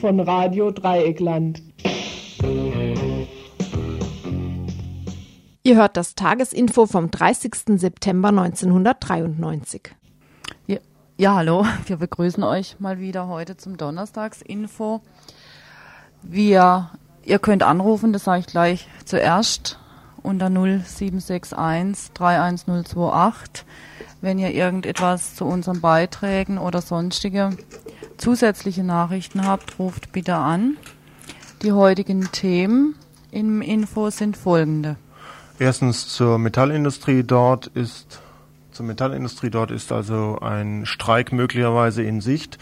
Von Radio Dreieckland. Ihr hört das Tagesinfo vom 30. September 1993. Ja, ja, hallo, wir begrüßen euch mal wieder heute zum Donnerstagsinfo. Wir, ihr könnt anrufen, das sage ich gleich zuerst, unter 0761 31028, wenn ihr irgendetwas zu unseren Beiträgen oder sonstige zusätzliche Nachrichten habt, ruft bitte an. Die heutigen Themen im Info sind folgende. Erstens zur Metallindustrie. Dort ist zur Metallindustrie dort ist also ein Streik möglicherweise in Sicht.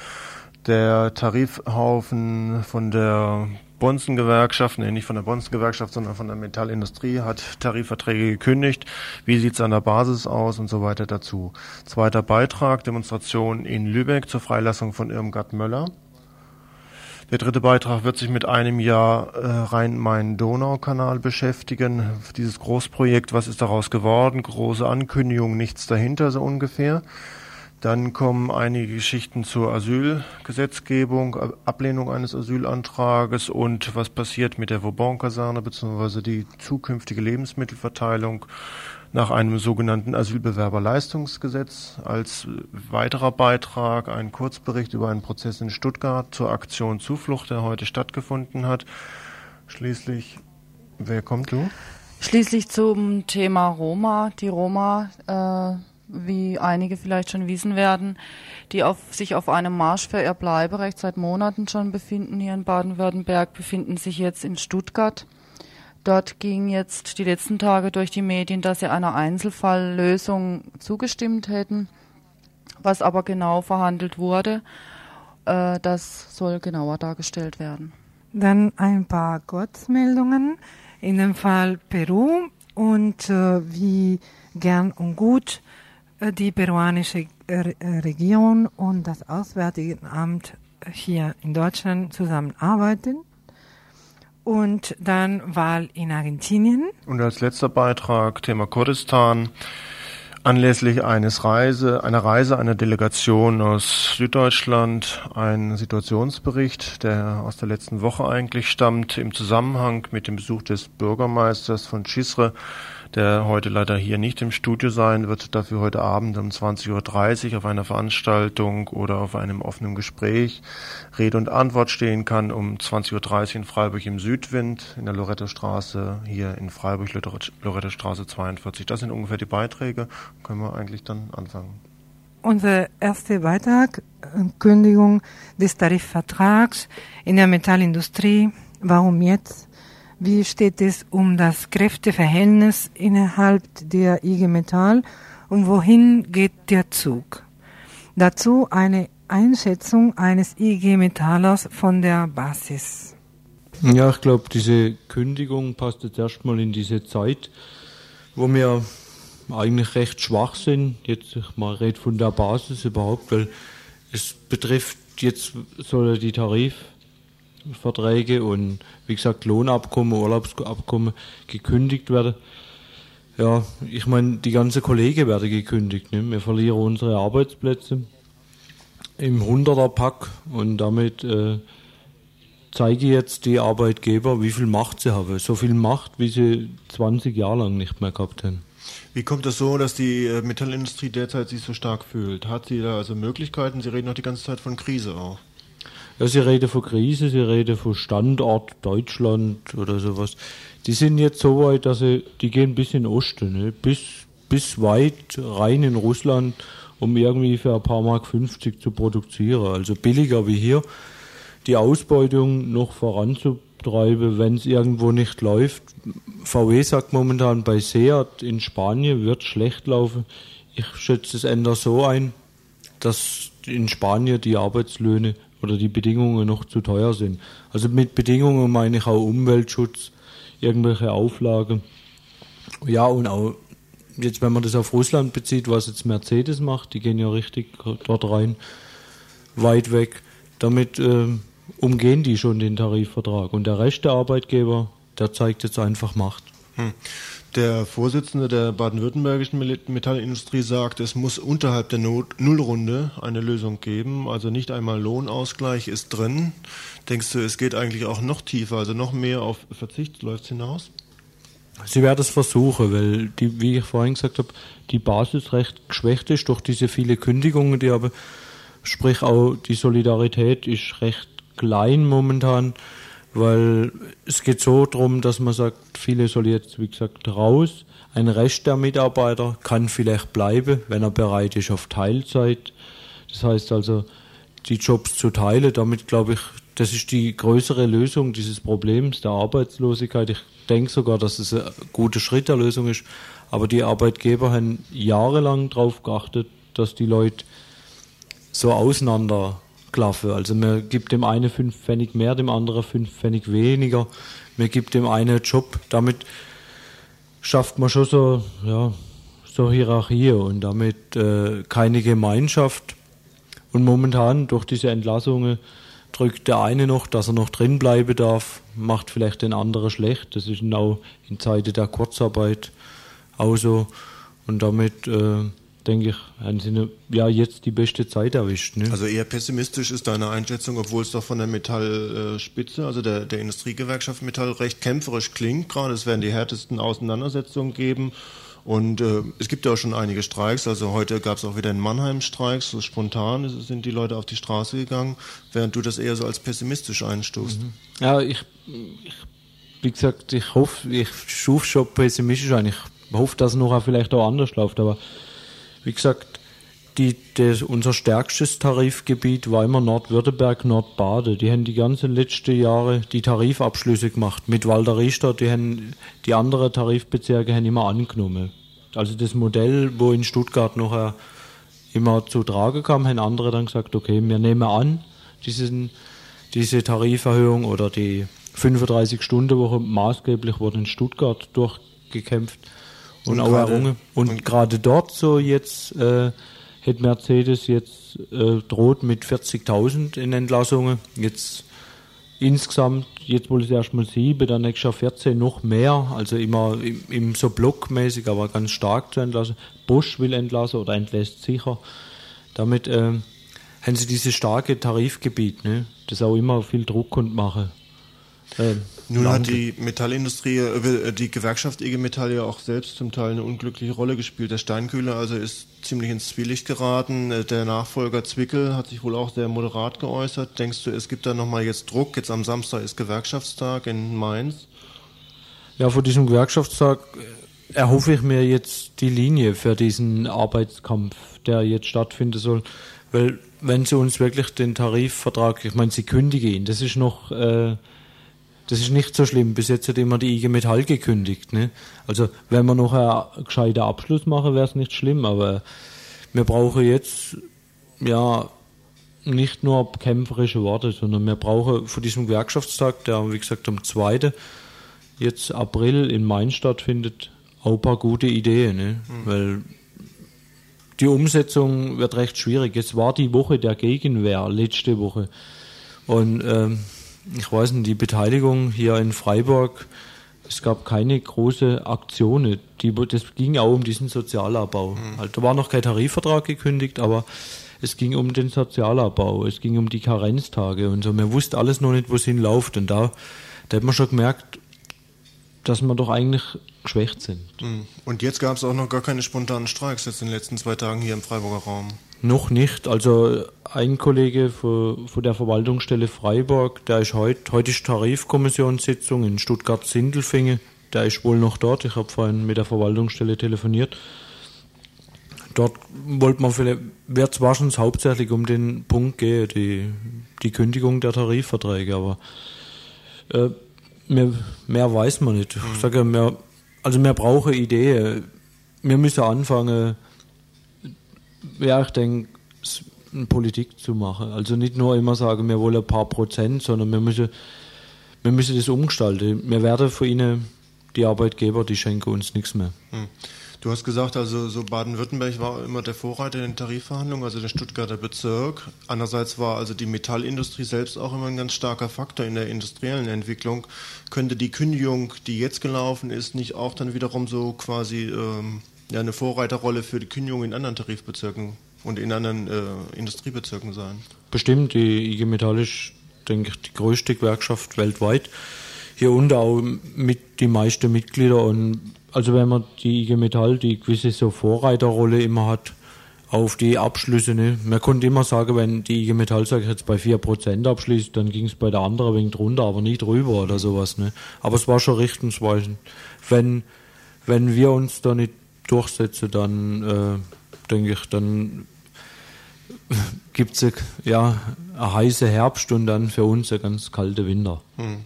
Der Tarifhaufen von der Bonzen-Gewerkschaft, nee, nicht von der Bonzen-Gewerkschaft, sondern von der Metallindustrie hat Tarifverträge gekündigt. Wie sieht's an der Basis aus und so weiter dazu. Zweiter Beitrag, Demonstration in Lübeck zur Freilassung von Irmgard Möller. Der dritte Beitrag wird sich mit einem Jahr äh, Rhein-Main-Donau-Kanal beschäftigen. Dieses Großprojekt, was ist daraus geworden? Große Ankündigung, nichts dahinter so ungefähr. Dann kommen einige Geschichten zur Asylgesetzgebung, Ablehnung eines Asylantrages und was passiert mit der Vauban-Kaserne bzw. die zukünftige Lebensmittelverteilung nach einem sogenannten Asylbewerberleistungsgesetz. Als weiterer Beitrag ein Kurzbericht über einen Prozess in Stuttgart zur Aktion Zuflucht, der heute stattgefunden hat. Schließlich, wer kommt du? Schließlich zum Thema Roma. Die Roma, äh, wie einige vielleicht schon wissen werden, die auf, sich auf einem Marsch für ihr Bleiberecht seit Monaten schon befinden hier in Baden-Württemberg, befinden sich jetzt in Stuttgart. Dort ging jetzt die letzten Tage durch die Medien, dass sie einer Einzelfalllösung zugestimmt hätten, was aber genau verhandelt wurde. Äh, das soll genauer dargestellt werden. Dann ein paar Kurzmeldungen. In dem Fall Peru und äh, wie gern und gut die peruanische äh, Regierung und das Auswärtige Amt hier in Deutschland zusammenarbeiten und dann Wahl in Argentinien. Und als letzter Beitrag Thema Kurdistan. Anlässlich eines Reise, einer Reise einer Delegation aus Süddeutschland ein Situationsbericht, der aus der letzten Woche eigentlich stammt, im Zusammenhang mit dem Besuch des Bürgermeisters von Chisre der heute leider hier nicht im Studio sein wird, dafür heute Abend um 20.30 Uhr auf einer Veranstaltung oder auf einem offenen Gespräch Rede und Antwort stehen kann um 20.30 Uhr in Freiburg im Südwind, in der Loretto-Straße, hier in Freiburg, Loretto-Straße 42. Das sind ungefähr die Beiträge. Können wir eigentlich dann anfangen. Unser erster Beitrag, Kündigung des Tarifvertrags in der Metallindustrie. Warum jetzt? Wie steht es um das Kräfteverhältnis innerhalb der IG Metall und wohin geht der Zug? Dazu eine Einschätzung eines IG Metallers von der Basis. Ja, ich glaube, diese Kündigung passt jetzt erstmal in diese Zeit, wo wir eigentlich recht schwach sind. Jetzt mal red von der Basis überhaupt, weil es betrifft jetzt soll die Tarif Verträge und wie gesagt Lohnabkommen, Urlaubsabkommen gekündigt werden. Ja, ich meine, die ganze Kollege werden gekündigt. Ne? Wir verlieren unsere Arbeitsplätze im 100er-Pack und damit äh, zeige ich jetzt die Arbeitgeber, wie viel Macht sie haben. So viel Macht, wie sie 20 Jahre lang nicht mehr gehabt haben. Wie kommt das so, dass die äh, Metallindustrie derzeit sich so stark fühlt? Hat sie da also Möglichkeiten? Sie reden auch die ganze Zeit von Krise auch. Ja, Sie reden von Krise, Sie reden von Standort Deutschland oder sowas. Die sind jetzt so weit, dass sie, die gehen bis in den Osten, ne? bis, bis weit rein in Russland, um irgendwie für ein paar Mark 50 zu produzieren. Also billiger wie hier. Die Ausbeutung noch voranzutreiben, wenn es irgendwo nicht läuft. VW sagt momentan bei Seat in Spanien wird schlecht laufen. Ich schätze es ändert so ein, dass in Spanien die Arbeitslöhne oder die Bedingungen noch zu teuer sind. Also mit Bedingungen meine ich auch Umweltschutz, irgendwelche Auflagen. Ja, und auch jetzt, wenn man das auf Russland bezieht, was jetzt Mercedes macht, die gehen ja richtig dort rein, weit weg. Damit äh, umgehen die schon den Tarifvertrag. Und der der Arbeitgeber, der zeigt jetzt einfach Macht. Hm. Der Vorsitzende der baden-württembergischen Metallindustrie sagt, es muss unterhalb der Not Nullrunde eine Lösung geben. Also nicht einmal Lohnausgleich ist drin. Denkst du, es geht eigentlich auch noch tiefer, also noch mehr auf Verzicht läuft es hinaus? Sie werden es versuchen, weil, die, wie ich vorhin gesagt habe, die Basis recht geschwächt ist durch diese viele Kündigungen, die aber, sprich auch die Solidarität ist recht klein momentan, weil es geht so darum, dass man sagt, viele soll jetzt, wie gesagt, raus. Ein Rest der Mitarbeiter kann vielleicht bleiben, wenn er bereit ist auf Teilzeit. Das heißt also, die Jobs zu teilen. Damit glaube ich, das ist die größere Lösung dieses Problems der Arbeitslosigkeit. Ich denke sogar, dass es ein guter Schritt der Lösung ist. Aber die Arbeitgeber haben jahrelang darauf geachtet, dass die Leute so auseinanderklaffen. Also man gibt dem einen fünf Pfennig mehr, dem anderen fünf Pfennig weniger. Man gibt dem einen Job. Damit schafft man schon so, ja, so Hierarchie und damit äh, keine Gemeinschaft. Und momentan durch diese Entlassungen drückt der eine noch, dass er noch drin bleiben darf, macht vielleicht den anderen schlecht. Das ist auch in Zeiten der Kurzarbeit auch so. Und damit äh, denke ich, haben sie ja jetzt die beste Zeit erwischt. Ne? Also eher pessimistisch ist deine Einschätzung, obwohl es doch von der Metallspitze, also der, der Industriegewerkschaft Metall, recht kämpferisch klingt. Gerade es werden die härtesten Auseinandersetzungen geben. Und äh, es gibt ja auch schon einige Streiks. Also heute gab es auch wieder in Mannheim Streiks. So spontan sind die Leute auf die Straße gegangen, während du das eher so als pessimistisch einstufst. Mhm. Ja, ich, ich, wie gesagt, ich hoffe, ich schuf schon pessimistisch ein. Ich hoffe, dass es noch vielleicht auch anders läuft. Aber wie gesagt, die, das, unser stärkstes Tarifgebiet war immer Nordwürttemberg, Nordbade. Die haben die ganzen letzten Jahre die Tarifabschlüsse gemacht. Mit Richter, die haben die anderen Tarifbezirke haben immer angenommen. Also das Modell, wo in Stuttgart noch immer zu tragen kam, haben andere dann gesagt, okay, wir nehmen an, diesen, diese Tariferhöhung oder die 35-Stunden-Woche maßgeblich wurde in Stuttgart durchgekämpft und, auch errungen. Und, gerade dort so jetzt äh, hätte Mercedes jetzt äh, droht mit 40.000 in Entlassungen. Jetzt insgesamt, jetzt wohl es erstmal sieben, dann nächstes Jahr 14 noch mehr, also immer im, im so blockmäßig, aber ganz stark zu entlassen. Bosch will entlassen oder entlässt sicher. Damit äh, haben sie dieses starke Tarifgebiet, ne, das auch immer viel Druck und mache. Äh, Nun hat die Metallindustrie, äh, die Gewerkschaft IG Metall ja auch selbst zum Teil eine unglückliche Rolle gespielt. Der Steinkühler also ist ziemlich ins Zwielicht geraten. Äh, der Nachfolger Zwickel hat sich wohl auch sehr moderat geäußert. Denkst du, es gibt da nochmal jetzt Druck? Jetzt am Samstag ist Gewerkschaftstag in Mainz. Ja, vor diesem Gewerkschaftstag erhoffe ich mir jetzt die Linie für diesen Arbeitskampf, der jetzt stattfinden soll. Weil wenn sie uns wirklich den Tarifvertrag, ich meine, sie kündigen ihn, das ist noch... Äh, das ist nicht so schlimm. Bis jetzt hat immer die IG Metall gekündigt. Ne? Also wenn wir noch einen gescheiten Abschluss machen, wäre es nicht schlimm. Aber wir brauchen jetzt ja nicht nur kämpferische Worte, sondern wir brauchen vor diesem Gewerkschaftstag, der wie gesagt am 2. jetzt April in Mainz stattfindet, auch ein paar gute Ideen. Ne? Mhm. Weil die Umsetzung wird recht schwierig. Jetzt war die Woche der Gegenwehr, letzte Woche. Und ähm, ich weiß nicht, die Beteiligung hier in Freiburg, es gab keine große Aktionen. Die, das ging auch um diesen Sozialabbau. Mhm. Also, da war noch kein Tarifvertrag gekündigt, aber es ging um den Sozialabbau, es ging um die Karenztage und so. Man wusste alles noch nicht, wo es hinläuft. Und da, da hat man schon gemerkt, dass wir doch eigentlich geschwächt sind. Mhm. Und jetzt gab es auch noch gar keine spontanen Streiks jetzt in den letzten zwei Tagen hier im Freiburger Raum. Noch nicht. Also ein Kollege von, von der Verwaltungsstelle Freiburg, der ist heute, heute ist Tarifkommissionssitzung in Stuttgart-Sindelfingen, der ist wohl noch dort. Ich habe vorhin mit der Verwaltungsstelle telefoniert. Dort wollte man vielleicht, wird es wahrscheinlich hauptsächlich um den Punkt gehen, die, die Kündigung der Tarifverträge, aber äh, mehr, mehr weiß man nicht. Ich mhm. sage, mehr, also wir brauchen Ideen. Wir müssen anfangen, ja, ich denke, Politik zu machen. Also nicht nur immer sagen, wir wollen ein paar Prozent, sondern wir müssen, wir müssen das umgestalten. Wir werden für ihnen, die Arbeitgeber, die schenken uns nichts mehr. Hm. Du hast gesagt, also so Baden-Württemberg war immer der Vorreiter in den Tarifverhandlungen, also der Stuttgarter Bezirk. Andererseits war also die Metallindustrie selbst auch immer ein ganz starker Faktor in der industriellen Entwicklung. Könnte die Kündigung, die jetzt gelaufen ist, nicht auch dann wiederum so quasi ähm, ja, eine Vorreiterrolle für die Kündigung in anderen Tarifbezirken und in anderen äh, Industriebezirken sein? Bestimmt, die IG Metall ist, denke ich, die größte Gewerkschaft weltweit. Hier unten auch mit die meisten Mitglieder und also wenn man die IG Metall, die gewisse so Vorreiterrolle immer hat, auf die Abschlüsse, ne? Man konnte immer sagen, wenn die IG Metall, sag ich jetzt, bei 4% abschließt, dann ging es bei der anderen wegen drunter, aber nie drüber oder sowas, ne? Aber es war schon richtungsweisend. Wenn, wenn wir uns da nicht durchsetzen, dann äh, denke ich, dann gibt es ja eine heiße Herbst und dann für uns ein ganz kalte Winter. Hm.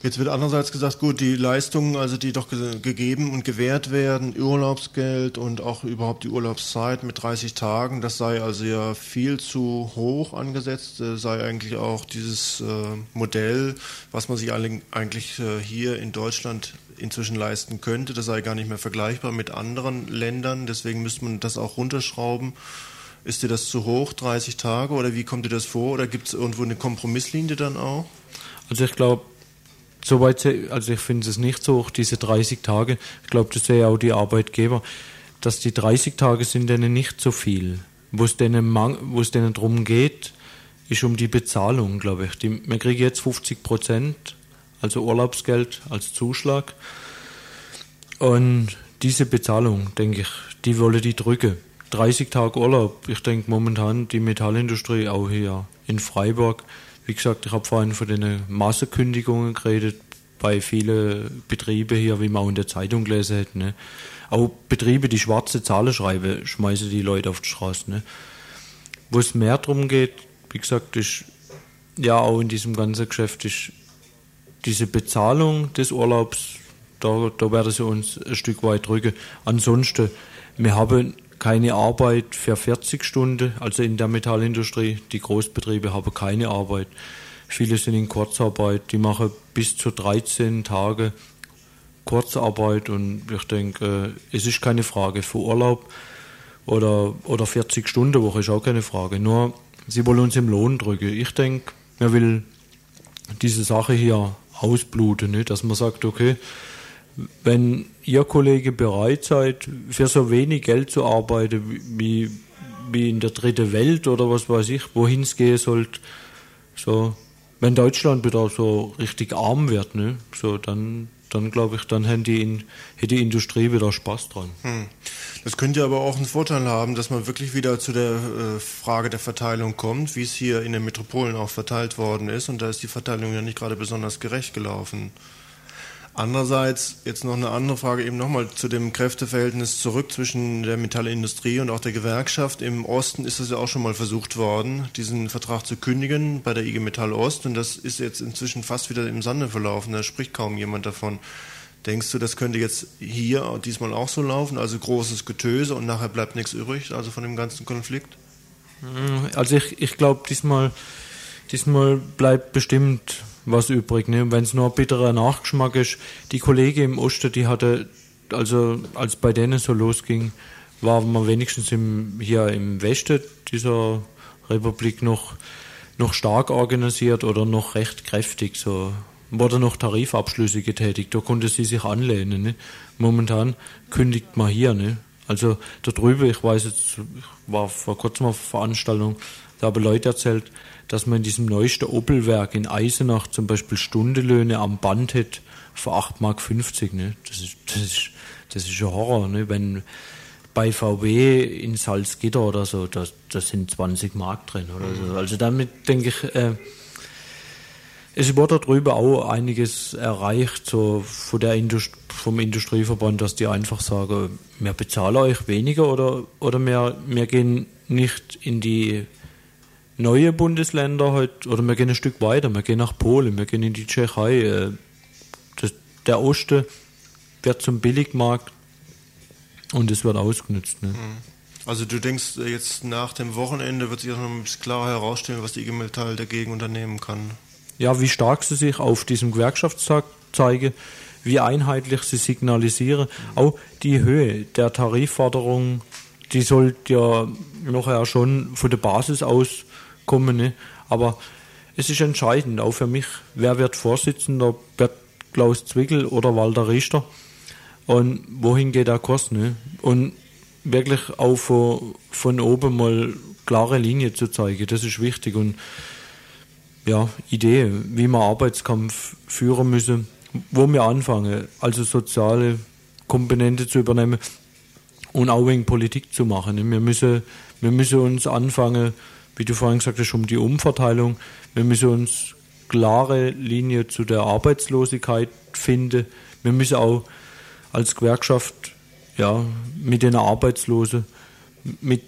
Jetzt wird andererseits gesagt, gut, die Leistungen, also die doch ge gegeben und gewährt werden, Urlaubsgeld und auch überhaupt die Urlaubszeit mit 30 Tagen, das sei also ja viel zu hoch angesetzt, äh, sei eigentlich auch dieses äh, Modell, was man sich eigentlich äh, hier in Deutschland inzwischen leisten könnte, das sei gar nicht mehr vergleichbar mit anderen Ländern, deswegen müsste man das auch runterschrauben. Ist dir das zu hoch, 30 Tage, oder wie kommt dir das vor? Oder gibt es irgendwo eine Kompromisslinie dann auch? Also ich glaube, Soweit, also ich finde es nicht so hoch, diese 30 Tage. Ich glaube, das wäre auch die Arbeitgeber, dass die 30 Tage sind denen nicht so viel. Wo es denen, wo es denen drum geht, ist um die Bezahlung, glaube ich. Die, man kriegt jetzt 50 Prozent, also Urlaubsgeld als Zuschlag. Und diese Bezahlung, denke ich, die wolle die drücken. 30 Tage Urlaub. Ich denke momentan die Metallindustrie auch hier in Freiburg wie gesagt, ich habe vorhin von den Massenkündigungen geredet bei vielen Betrieben hier, wie man auch in der Zeitung gelesen hat. Ne? Auch Betriebe, die schwarze Zahlen schreiben, schmeißen die Leute auf die Straße. Ne? Wo es mehr darum geht, wie gesagt, ist ja auch in diesem ganzen Geschäft ist diese Bezahlung des Urlaubs, da, da werden sie uns ein Stück weit drücken. Ansonsten, wir haben keine Arbeit für 40 Stunden, also in der Metallindustrie. Die Großbetriebe haben keine Arbeit. Viele sind in Kurzarbeit, die machen bis zu 13 Tage Kurzarbeit und ich denke, äh, es ist keine Frage für Urlaub oder, oder 40 Stunden Woche ist auch keine Frage. Nur, sie wollen uns im Lohn drücken. Ich denke, man will diese Sache hier ausbluten, nicht? dass man sagt, okay, wenn ihr Kollege bereit seid, für so wenig Geld zu arbeiten wie, wie in der dritten Welt oder was weiß ich, wohin es gehen sollte, so, wenn Deutschland wieder so richtig arm wird, ne, so, dann, dann glaube ich, dann hätte die, Industrie wieder Spaß dran. Hm. Das könnte aber auch einen Vorteil haben, dass man wirklich wieder zu der äh, Frage der Verteilung kommt, wie es hier in den Metropolen auch verteilt worden ist. Und da ist die Verteilung ja nicht gerade besonders gerecht gelaufen. Andererseits jetzt noch eine andere Frage eben nochmal zu dem Kräfteverhältnis zurück zwischen der Metallindustrie und auch der Gewerkschaft. Im Osten ist es ja auch schon mal versucht worden, diesen Vertrag zu kündigen bei der IG Metall Ost und das ist jetzt inzwischen fast wieder im Sande verlaufen. Da spricht kaum jemand davon. Denkst du, das könnte jetzt hier diesmal auch so laufen? Also großes Getöse und nachher bleibt nichts übrig, also von dem ganzen Konflikt? Also ich, ich glaube, diesmal, diesmal bleibt bestimmt was übrig. Ne? Wenn es nur ein bitterer Nachgeschmack ist, die Kollegen im Osten, die hatte, also als bei denen so losging, waren wir wenigstens im, hier im Westen dieser Republik noch, noch stark organisiert oder noch recht kräftig. So wurde noch Tarifabschlüsse getätigt, da konnte sie sich anlehnen. Ne? Momentan kündigt man hier. Ne? Also da drüben, ich weiß jetzt, ich war vor kurzem auf Veranstaltung, da haben Leute erzählt, dass man in diesem neuesten Opelwerk in Eisenach zum Beispiel Stundelöhne am Band hat für 8,50 Mark. Ne? Das, ist, das, ist, das ist ein Horror. Ne? Wenn bei VW in Salzgitter oder so, da, da sind 20 Mark drin oder so. Also damit denke ich, äh, es wurde darüber auch einiges erreicht, so von der Indust vom Industrieverband, dass die einfach sagen, wir bezahlen euch weniger oder, oder wir, wir gehen nicht in die neue Bundesländer halt, oder wir gehen ein Stück weiter, wir gehen nach Polen, wir gehen in die Tschechei. Äh, das, der Osten wird zum Billigmarkt und es wird ausgenutzt. Ne? Mhm. Also du denkst, jetzt nach dem Wochenende wird sich auch noch ein bisschen klarer herausstellen, was die IG dagegen unternehmen kann. Ja, wie stark sie sich auf diesem Gewerkschaftstag zeige, wie einheitlich sie signalisieren. Auch die Höhe der Tarifforderung, die sollte ja nachher schon von der Basis aus kommen. Ne? Aber es ist entscheidend, auch für mich, wer wird Vorsitzender, wird Klaus Zwickel oder Walter Richter und wohin geht der Kurs. Ne? Und wirklich auch von, von oben mal klare Linie zu zeigen, das ist wichtig. Und ja, Idee, wie wir Arbeitskampf führen müssen, wo wir anfangen, also soziale Komponente zu übernehmen und auch wegen Politik zu machen. Wir müssen, wir müssen uns anfangen, wie du vorhin gesagt hast, um die Umverteilung. Wir müssen uns klare Linie zu der Arbeitslosigkeit finden. Wir müssen auch als Gewerkschaft ja, mit den Arbeitslosen, mit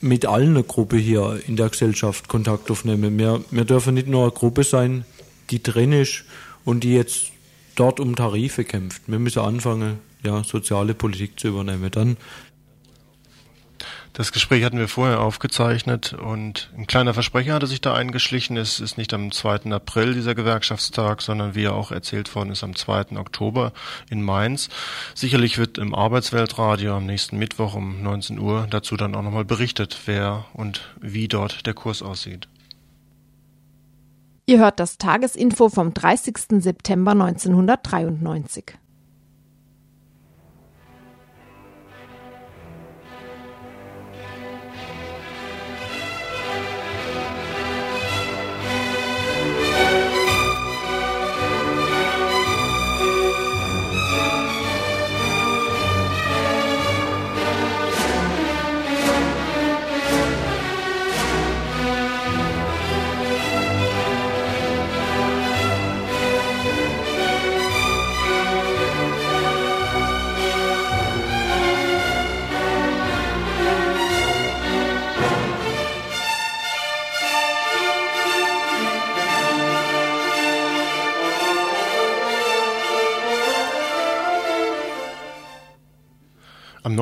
mit allen Gruppen hier in der Gesellschaft Kontakt aufnehmen. Wir, wir dürfen nicht nur eine Gruppe sein, die drin ist und die jetzt dort um Tarife kämpft. Wir müssen anfangen, ja, soziale Politik zu übernehmen. Dann das Gespräch hatten wir vorher aufgezeichnet und ein kleiner Versprecher hatte sich da eingeschlichen. Es ist nicht am 2. April dieser Gewerkschaftstag, sondern wie er auch erzählt worden ist, am 2. Oktober in Mainz. Sicherlich wird im Arbeitsweltradio am nächsten Mittwoch um 19 Uhr dazu dann auch nochmal berichtet, wer und wie dort der Kurs aussieht. Ihr hört das Tagesinfo vom 30. September 1993.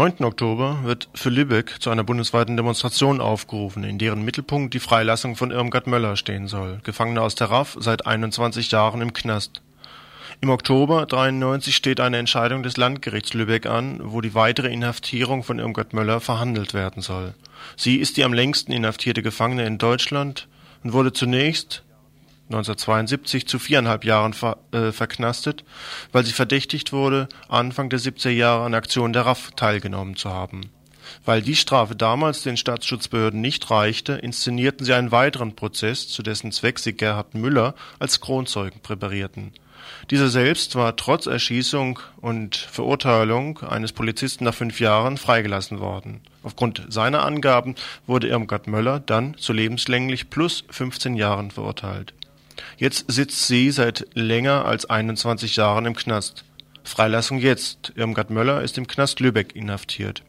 9. Oktober wird für Lübeck zu einer bundesweiten Demonstration aufgerufen, in deren Mittelpunkt die Freilassung von Irmgard Möller stehen soll, Gefangener aus der RAF, seit 21 Jahren im Knast. Im Oktober 93 steht eine Entscheidung des Landgerichts Lübeck an, wo die weitere Inhaftierung von Irmgard Möller verhandelt werden soll. Sie ist die am längsten inhaftierte Gefangene in Deutschland und wurde zunächst 1972 zu viereinhalb Jahren ver, äh, verknastet, weil sie verdächtigt wurde, Anfang der 70er Jahre an Aktionen der RAF teilgenommen zu haben. Weil die Strafe damals den Staatsschutzbehörden nicht reichte, inszenierten sie einen weiteren Prozess, zu dessen Zweck sie Gerhard Müller als Kronzeugen präparierten. Dieser selbst war trotz Erschießung und Verurteilung eines Polizisten nach fünf Jahren freigelassen worden. Aufgrund seiner Angaben wurde Irmgard Möller dann zu lebenslänglich plus 15 Jahren verurteilt. Jetzt sitzt sie seit länger als 21 Jahren im Knast. Freilassung jetzt. Irmgard Möller ist im Knast Lübeck inhaftiert.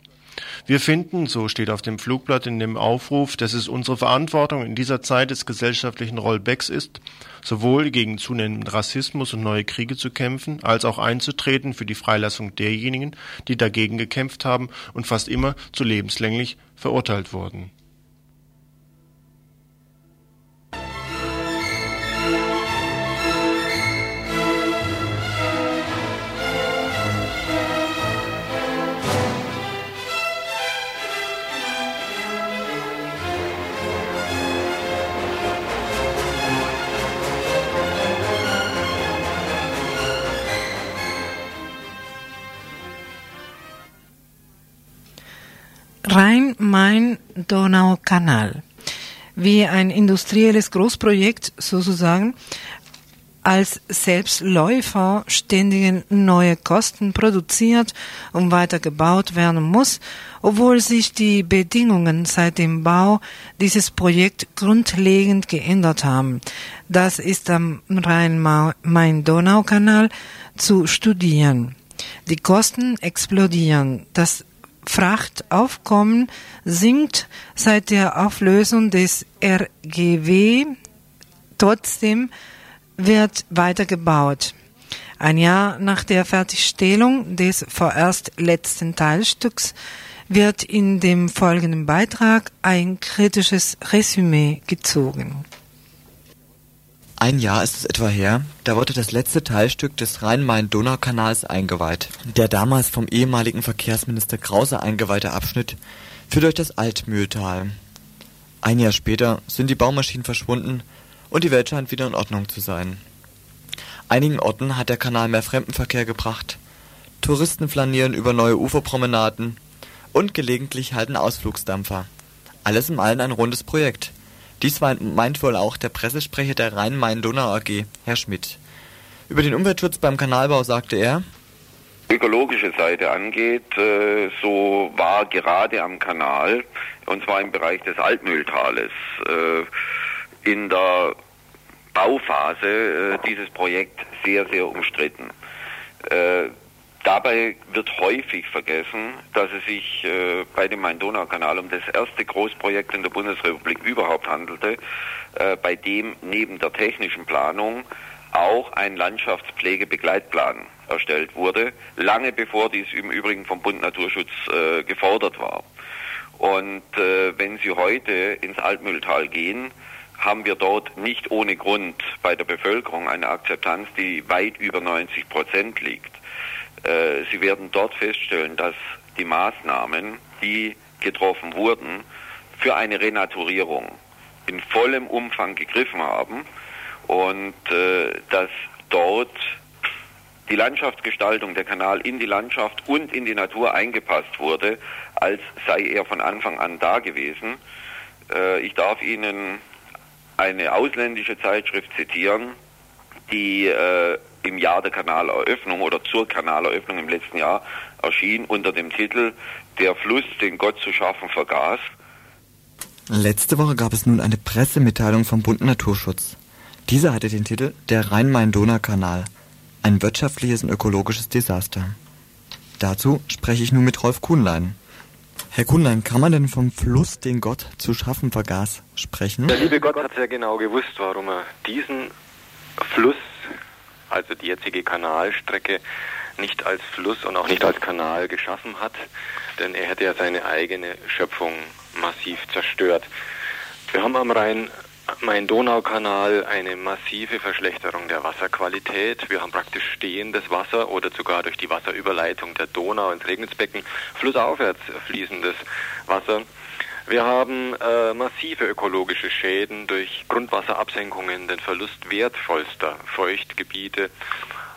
Wir finden, so steht auf dem Flugblatt in dem Aufruf, dass es unsere Verantwortung in dieser Zeit des gesellschaftlichen Rollbacks ist, sowohl gegen zunehmenden Rassismus und neue Kriege zu kämpfen, als auch einzutreten für die Freilassung derjenigen, die dagegen gekämpft haben und fast immer zu lebenslänglich verurteilt wurden. Rhein-Main-Donau-Kanal. Wie ein industrielles Großprojekt sozusagen als Selbstläufer ständigen neue Kosten produziert und weiter gebaut werden muss, obwohl sich die Bedingungen seit dem Bau dieses Projekt grundlegend geändert haben. Das ist am Rhein-Main-Donau-Kanal zu studieren. Die Kosten explodieren. Das Frachtaufkommen sinkt seit der Auflösung des RGW. Trotzdem wird weiter gebaut. Ein Jahr nach der Fertigstellung des vorerst letzten Teilstücks wird in dem folgenden Beitrag ein kritisches Resümee gezogen. Ein Jahr ist es etwa her, da wurde das letzte Teilstück des Rhein-Main-Donau-Kanals eingeweiht. Der damals vom ehemaligen Verkehrsminister Krause eingeweihte Abschnitt führt durch das Altmühltal. Ein Jahr später sind die Baumaschinen verschwunden und die Welt scheint wieder in Ordnung zu sein. Einigen Orten hat der Kanal mehr Fremdenverkehr gebracht, Touristen flanieren über neue Uferpromenaden und gelegentlich halten Ausflugsdampfer. Alles in allem ein rundes Projekt. Dies meint wohl auch der Pressesprecher der Rhein-Main-Donau AG, Herr Schmidt. Über den Umweltschutz beim Kanalbau sagte er, ökologische Seite angeht, äh, so war gerade am Kanal, und zwar im Bereich des Altmühltales, äh, in der Bauphase äh, dieses Projekt sehr, sehr umstritten. Dabei wird häufig vergessen, dass es sich äh, bei dem Main-Donau-Kanal um das erste Großprojekt in der Bundesrepublik überhaupt handelte, äh, bei dem neben der technischen Planung auch ein Landschaftspflegebegleitplan erstellt wurde, lange bevor dies im Übrigen vom Bund Naturschutz äh, gefordert war. Und äh, wenn Sie heute ins Altmühltal gehen, haben wir dort nicht ohne Grund bei der Bevölkerung eine Akzeptanz, die weit über 90 Prozent liegt. Äh, Sie werden dort feststellen, dass die Maßnahmen, die getroffen wurden, für eine Renaturierung in vollem Umfang gegriffen haben und äh, dass dort die Landschaftsgestaltung, der Kanal in die Landschaft und in die Natur eingepasst wurde, als sei er von Anfang an da gewesen. Äh, ich darf Ihnen eine ausländische Zeitschrift zitieren, die äh, im Jahr der Kanaleröffnung oder zur Kanaleröffnung im letzten Jahr erschien unter dem Titel Der Fluss, den Gott zu schaffen vergaß. Letzte Woche gab es nun eine Pressemitteilung vom Bund Naturschutz. Diese hatte den Titel Der Rhein-Main-Donau-Kanal. Ein wirtschaftliches und ökologisches Desaster. Dazu spreche ich nun mit Rolf Kuhnlein. Herr Kuhnlein, kann man denn vom Fluss, den Gott zu schaffen vergaß, sprechen? Der liebe Gott hat sehr genau gewusst, warum er diesen Fluss also die jetzige Kanalstrecke, nicht als Fluss und auch nicht als Kanal geschaffen hat, denn er hätte ja seine eigene Schöpfung massiv zerstört. Wir haben am Rhein Main-Donau-Kanal eine massive Verschlechterung der Wasserqualität. Wir haben praktisch stehendes Wasser oder sogar durch die Wasserüberleitung der Donau ins Regensbecken flussaufwärts fließendes Wasser. Wir haben äh, massive ökologische Schäden durch Grundwasserabsenkungen, den Verlust wertvollster Feuchtgebiete.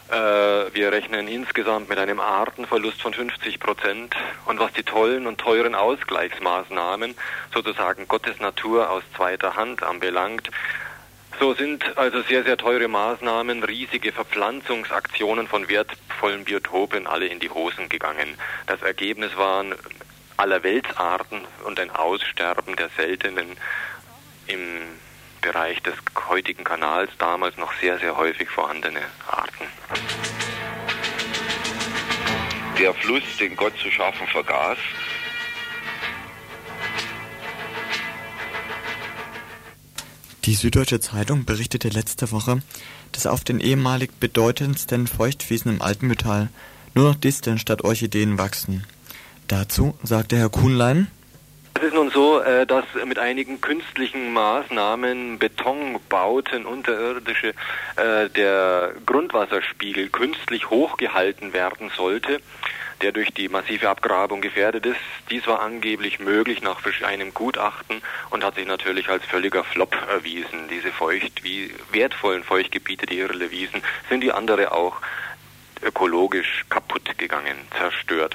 Äh, wir rechnen insgesamt mit einem Artenverlust von 50 Prozent. Und was die tollen und teuren Ausgleichsmaßnahmen, sozusagen Gottes Natur aus zweiter Hand anbelangt, so sind also sehr, sehr teure Maßnahmen, riesige Verpflanzungsaktionen von wertvollen Biotopen alle in die Hosen gegangen. Das Ergebnis waren aller Weltsarten und ein Aussterben der seltenen im Bereich des heutigen Kanals damals noch sehr, sehr häufig vorhandene Arten. Der Fluss, den Gott zu schaffen vergaß, Die Süddeutsche Zeitung berichtete letzte Woche, dass auf den ehemalig bedeutendsten Feuchtwiesen im Alpenmetall nur noch Disteln statt Orchideen wachsen. Dazu sagte Herr Kuhnlein, es ist nun so, äh, dass mit einigen künstlichen Maßnahmen, Betonbauten, unterirdische, äh, der Grundwasserspiegel künstlich hochgehalten werden sollte, der durch die massive Abgrabung gefährdet ist. Dies war angeblich möglich nach einem Gutachten und hat sich natürlich als völliger Flop erwiesen. Diese feucht, wie wertvollen Feuchtgebiete, die Irle Wiesen, sind die andere auch ökologisch kaputt gegangen, zerstört.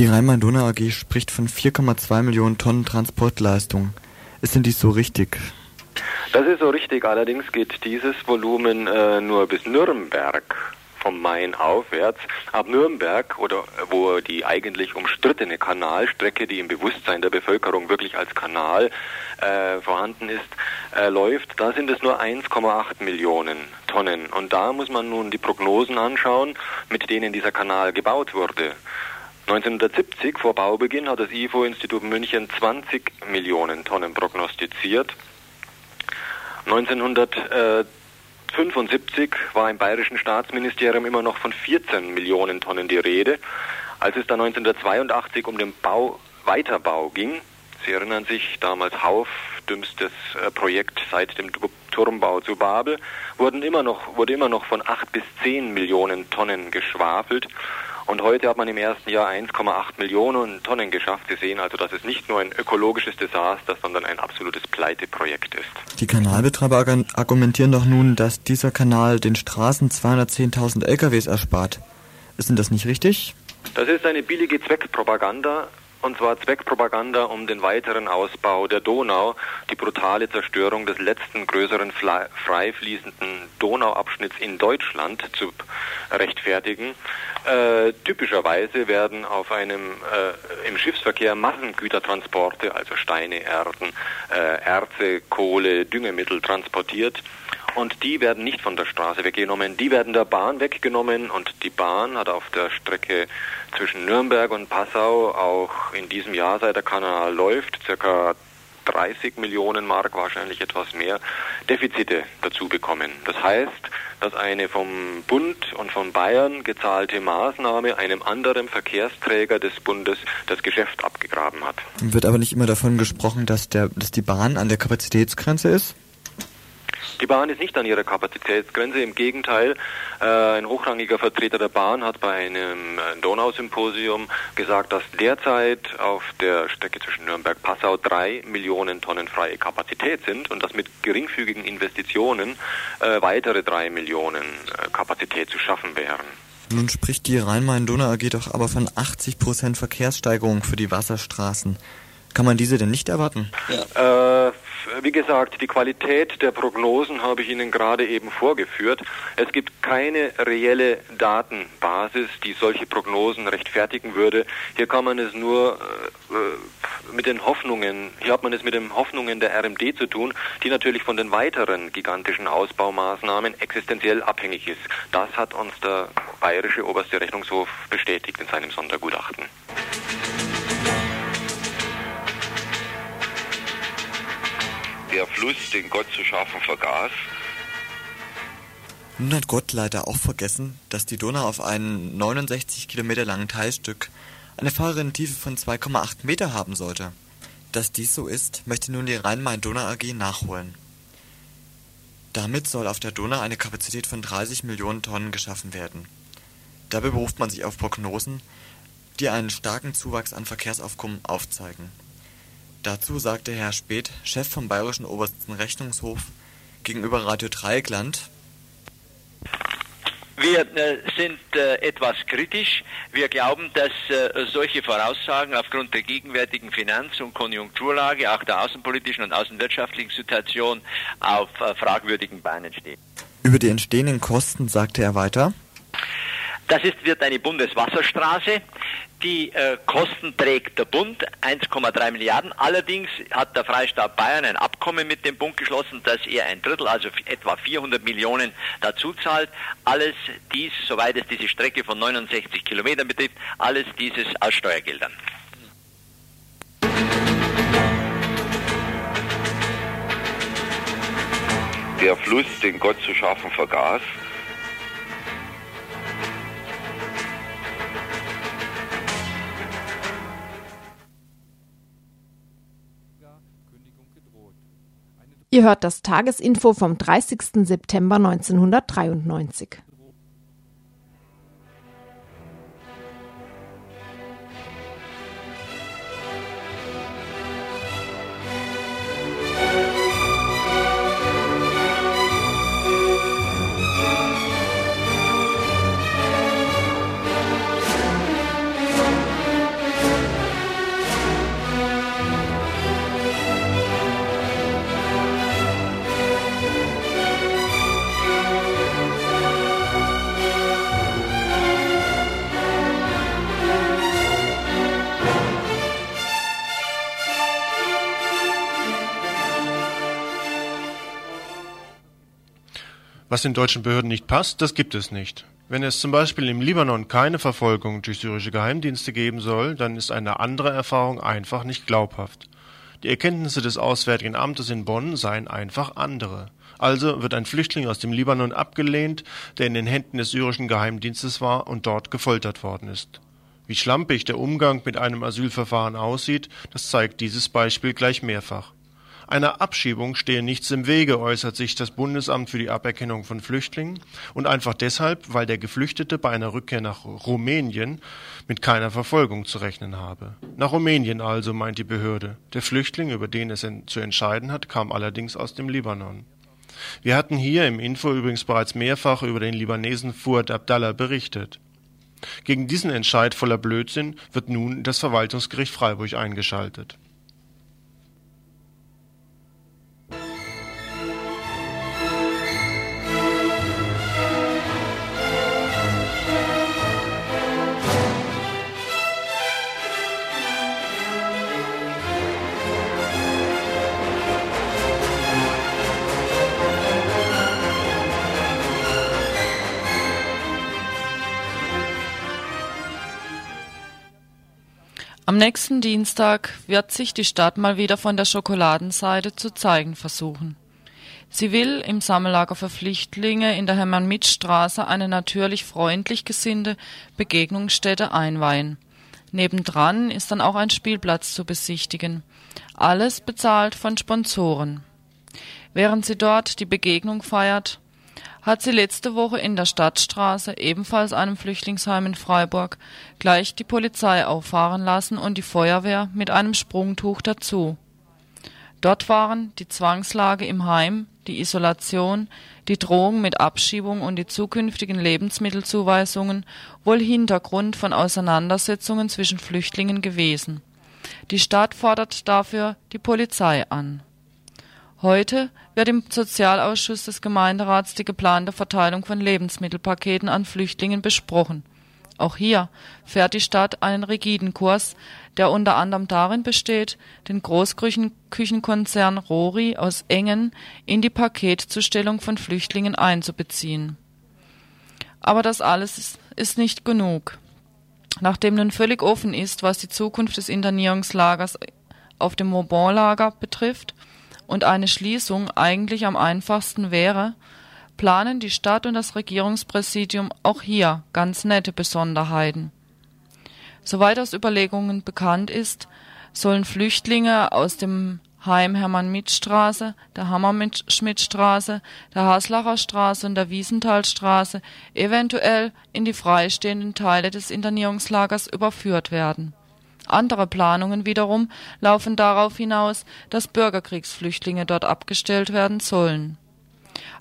Die Rhein-Main-Donau AG spricht von 4,2 Millionen Tonnen Transportleistung. Ist denn dies so richtig? Das ist so richtig. Allerdings geht dieses Volumen äh, nur bis Nürnberg vom Main aufwärts. Ab Nürnberg oder wo die eigentlich umstrittene Kanalstrecke, die im Bewusstsein der Bevölkerung wirklich als Kanal äh, vorhanden ist, äh, läuft, da sind es nur 1,8 Millionen Tonnen. Und da muss man nun die Prognosen anschauen, mit denen dieser Kanal gebaut wurde. 1970 vor Baubeginn hat das IFO-Institut München 20 Millionen Tonnen prognostiziert. 1975 war im bayerischen Staatsministerium immer noch von 14 Millionen Tonnen die Rede. Als es dann 1982 um den Bau, Weiterbau ging, Sie erinnern sich, damals Hauf, dümmstes äh, Projekt seit dem Turmbau zu Babel, wurden immer noch, wurde immer noch von 8 bis 10 Millionen Tonnen geschwafelt. Und heute hat man im ersten Jahr 1,8 Millionen Tonnen geschafft. Sie sehen also, dass es nicht nur ein ökologisches Desaster, sondern ein absolutes Pleiteprojekt ist. Die Kanalbetreiber argumentieren doch nun, dass dieser Kanal den Straßen 210.000 LKWs erspart. Ist denn das nicht richtig? Das ist eine billige Zweckpropaganda. Und zwar Zweckpropaganda um den weiteren Ausbau der Donau, die brutale Zerstörung des letzten größeren frei fließenden Donauabschnitts in Deutschland zu rechtfertigen. Äh, typischerweise werden auf einem äh, im Schiffsverkehr Massengütertransporte, also Steine, Erden, äh, Erze, Kohle, Düngemittel transportiert und die werden nicht von der Straße weggenommen, die werden der Bahn weggenommen und die Bahn hat auf der Strecke zwischen Nürnberg und Passau auch in diesem Jahr, seit der Kanal läuft, circa 30 Millionen Mark, wahrscheinlich etwas mehr, Defizite dazu bekommen. Das heißt, dass eine vom Bund und von Bayern gezahlte Maßnahme einem anderen Verkehrsträger des Bundes das Geschäft abgegraben hat. Wird aber nicht immer davon gesprochen, dass, der, dass die Bahn an der Kapazitätsgrenze ist? Die Bahn ist nicht an ihrer Kapazitätsgrenze. Im Gegenteil, äh, ein hochrangiger Vertreter der Bahn hat bei einem äh, Donausymposium gesagt, dass derzeit auf der Strecke zwischen Nürnberg-Passau drei Millionen Tonnen freie Kapazität sind und dass mit geringfügigen Investitionen äh, weitere drei Millionen äh, Kapazität zu schaffen wären. Nun spricht die Rhein-Main-Donau AG doch aber von 80 Prozent Verkehrssteigerung für die Wasserstraßen. Kann man diese denn nicht erwarten? Ja. Äh, wie gesagt, die Qualität der Prognosen habe ich Ihnen gerade eben vorgeführt. Es gibt keine reelle Datenbasis, die solche Prognosen rechtfertigen würde. Hier kann man es nur äh, mit den Hoffnungen, hier hat man es mit den Hoffnungen der RMD zu tun, die natürlich von den weiteren gigantischen Ausbaumaßnahmen existenziell abhängig ist. Das hat uns der Bayerische Oberste Rechnungshof bestätigt in seinem Sondergutachten. Der Fluss, den Gott zu schaffen vergaß. Nun hat Gott leider auch vergessen, dass die Donau auf einem 69 Kilometer langen Teilstück eine Fahrerinnentiefe von 2,8 Meter haben sollte. Dass dies so ist, möchte nun die Rhein-Main-Donau AG nachholen. Damit soll auf der Donau eine Kapazität von 30 Millionen Tonnen geschaffen werden. Dabei beruft man sich auf Prognosen, die einen starken Zuwachs an Verkehrsaufkommen aufzeigen. Dazu sagte Herr Späth, Chef vom Bayerischen Obersten Rechnungshof, gegenüber Radio Dreieckland: Wir äh, sind äh, etwas kritisch. Wir glauben, dass äh, solche Voraussagen aufgrund der gegenwärtigen Finanz- und Konjunkturlage, auch der außenpolitischen und außenwirtschaftlichen Situation, auf fragwürdigen Beinen stehen. Über die entstehenden Kosten sagte er weiter. Das ist, wird eine Bundeswasserstraße. Die äh, Kosten trägt der Bund, 1,3 Milliarden. Allerdings hat der Freistaat Bayern ein Abkommen mit dem Bund geschlossen, dass er ein Drittel, also etwa 400 Millionen dazu zahlt. Alles dies, soweit es diese Strecke von 69 Kilometern betrifft, alles dieses aus Steuergeldern. Der Fluss, den Gott zu schaffen vergaß, Ihr hört das Tagesinfo vom 30. September 1993. Was den deutschen Behörden nicht passt, das gibt es nicht. Wenn es zum Beispiel im Libanon keine Verfolgung durch syrische Geheimdienste geben soll, dann ist eine andere Erfahrung einfach nicht glaubhaft. Die Erkenntnisse des Auswärtigen Amtes in Bonn seien einfach andere. Also wird ein Flüchtling aus dem Libanon abgelehnt, der in den Händen des syrischen Geheimdienstes war und dort gefoltert worden ist. Wie schlampig der Umgang mit einem Asylverfahren aussieht, das zeigt dieses Beispiel gleich mehrfach. Einer Abschiebung stehe nichts im Wege, äußert sich das Bundesamt für die Aberkennung von Flüchtlingen und einfach deshalb, weil der Geflüchtete bei einer Rückkehr nach Rumänien mit keiner Verfolgung zu rechnen habe. Nach Rumänien also, meint die Behörde. Der Flüchtling, über den es zu entscheiden hat, kam allerdings aus dem Libanon. Wir hatten hier im Info übrigens bereits mehrfach über den Libanesen Fuad Abdallah berichtet. Gegen diesen Entscheid voller Blödsinn wird nun das Verwaltungsgericht Freiburg eingeschaltet. Am nächsten Dienstag wird sich die Stadt mal wieder von der Schokoladenseite zu zeigen versuchen. Sie will im Sammellager für Flüchtlinge in der Hermann-Mitt-Straße eine natürlich freundlich gesinnte Begegnungsstätte einweihen. Nebendran ist dann auch ein Spielplatz zu besichtigen. Alles bezahlt von Sponsoren. Während sie dort die Begegnung feiert, hat sie letzte Woche in der Stadtstraße, ebenfalls einem Flüchtlingsheim in Freiburg, gleich die Polizei auffahren lassen und die Feuerwehr mit einem Sprungtuch dazu. Dort waren die Zwangslage im Heim, die Isolation, die Drohung mit Abschiebung und die zukünftigen Lebensmittelzuweisungen wohl Hintergrund von Auseinandersetzungen zwischen Flüchtlingen gewesen. Die Stadt fordert dafür die Polizei an. Heute wird im Sozialausschuss des Gemeinderats die geplante Verteilung von Lebensmittelpaketen an Flüchtlingen besprochen. Auch hier fährt die Stadt einen rigiden Kurs, der unter anderem darin besteht, den Großküchenkonzern Rori aus Engen in die Paketzustellung von Flüchtlingen einzubeziehen. Aber das alles ist nicht genug. Nachdem nun völlig offen ist, was die Zukunft des Internierungslagers auf dem Maubon-Lager betrifft, und eine Schließung eigentlich am einfachsten wäre, planen die Stadt und das Regierungspräsidium auch hier ganz nette Besonderheiten. Soweit aus Überlegungen bekannt ist, sollen Flüchtlinge aus dem Heim Hermann-Mitt-Straße, der Hammerschmidt-Straße, der Haslacher Straße und der Wiesenthalstraße eventuell in die freistehenden Teile des Internierungslagers überführt werden andere Planungen wiederum laufen darauf hinaus, dass Bürgerkriegsflüchtlinge dort abgestellt werden sollen.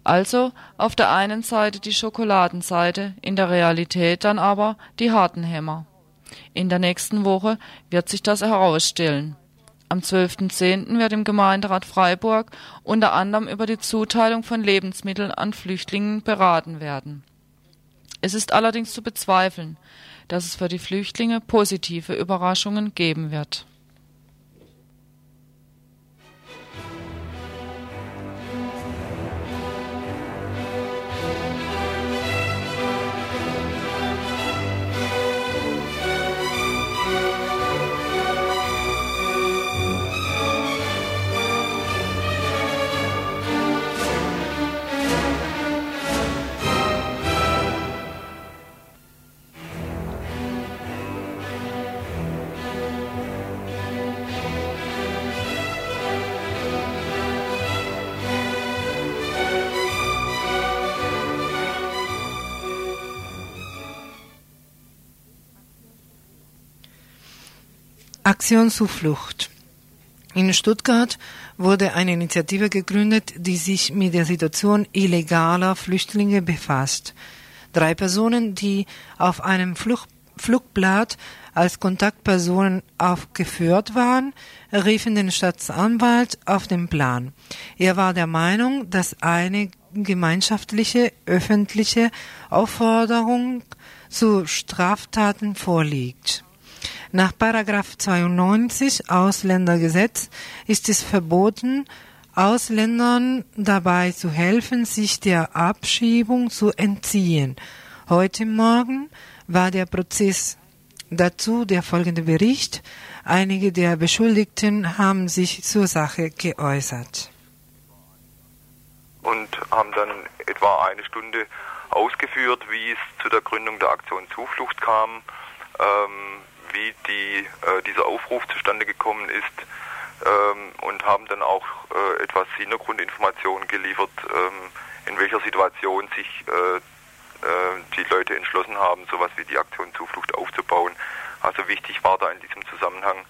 Also auf der einen Seite die Schokoladenseite, in der Realität dann aber die harten Hämmer. In der nächsten Woche wird sich das herausstellen. Am 12.10. wird im Gemeinderat Freiburg unter anderem über die Zuteilung von Lebensmitteln an Flüchtlingen beraten werden. Es ist allerdings zu bezweifeln, dass es für die Flüchtlinge positive Überraschungen geben wird. Aktion Zuflucht. In Stuttgart wurde eine Initiative gegründet, die sich mit der Situation illegaler Flüchtlinge befasst. Drei Personen, die auf einem Fluch Flugblatt als Kontaktpersonen aufgeführt waren, riefen den Staatsanwalt auf den Plan. Er war der Meinung, dass eine gemeinschaftliche öffentliche Aufforderung zu Straftaten vorliegt. Nach Paragraph 92 Ausländergesetz ist es verboten, Ausländern dabei zu helfen, sich der Abschiebung zu entziehen. Heute Morgen war der Prozess dazu der folgende Bericht. Einige der Beschuldigten haben sich zur Sache geäußert. Und haben dann etwa eine Stunde ausgeführt, wie es zu der Gründung der Aktion Zuflucht kam, ähm, wie die, äh, dieser Aufruf zustande gekommen ist ähm, und haben dann auch äh, etwas Hintergrundinformationen geliefert, ähm, in welcher Situation sich äh, äh, die Leute entschlossen haben, sowas wie die Aktion Zuflucht aufzubauen. Also wichtig war da in diesem Zusammenhang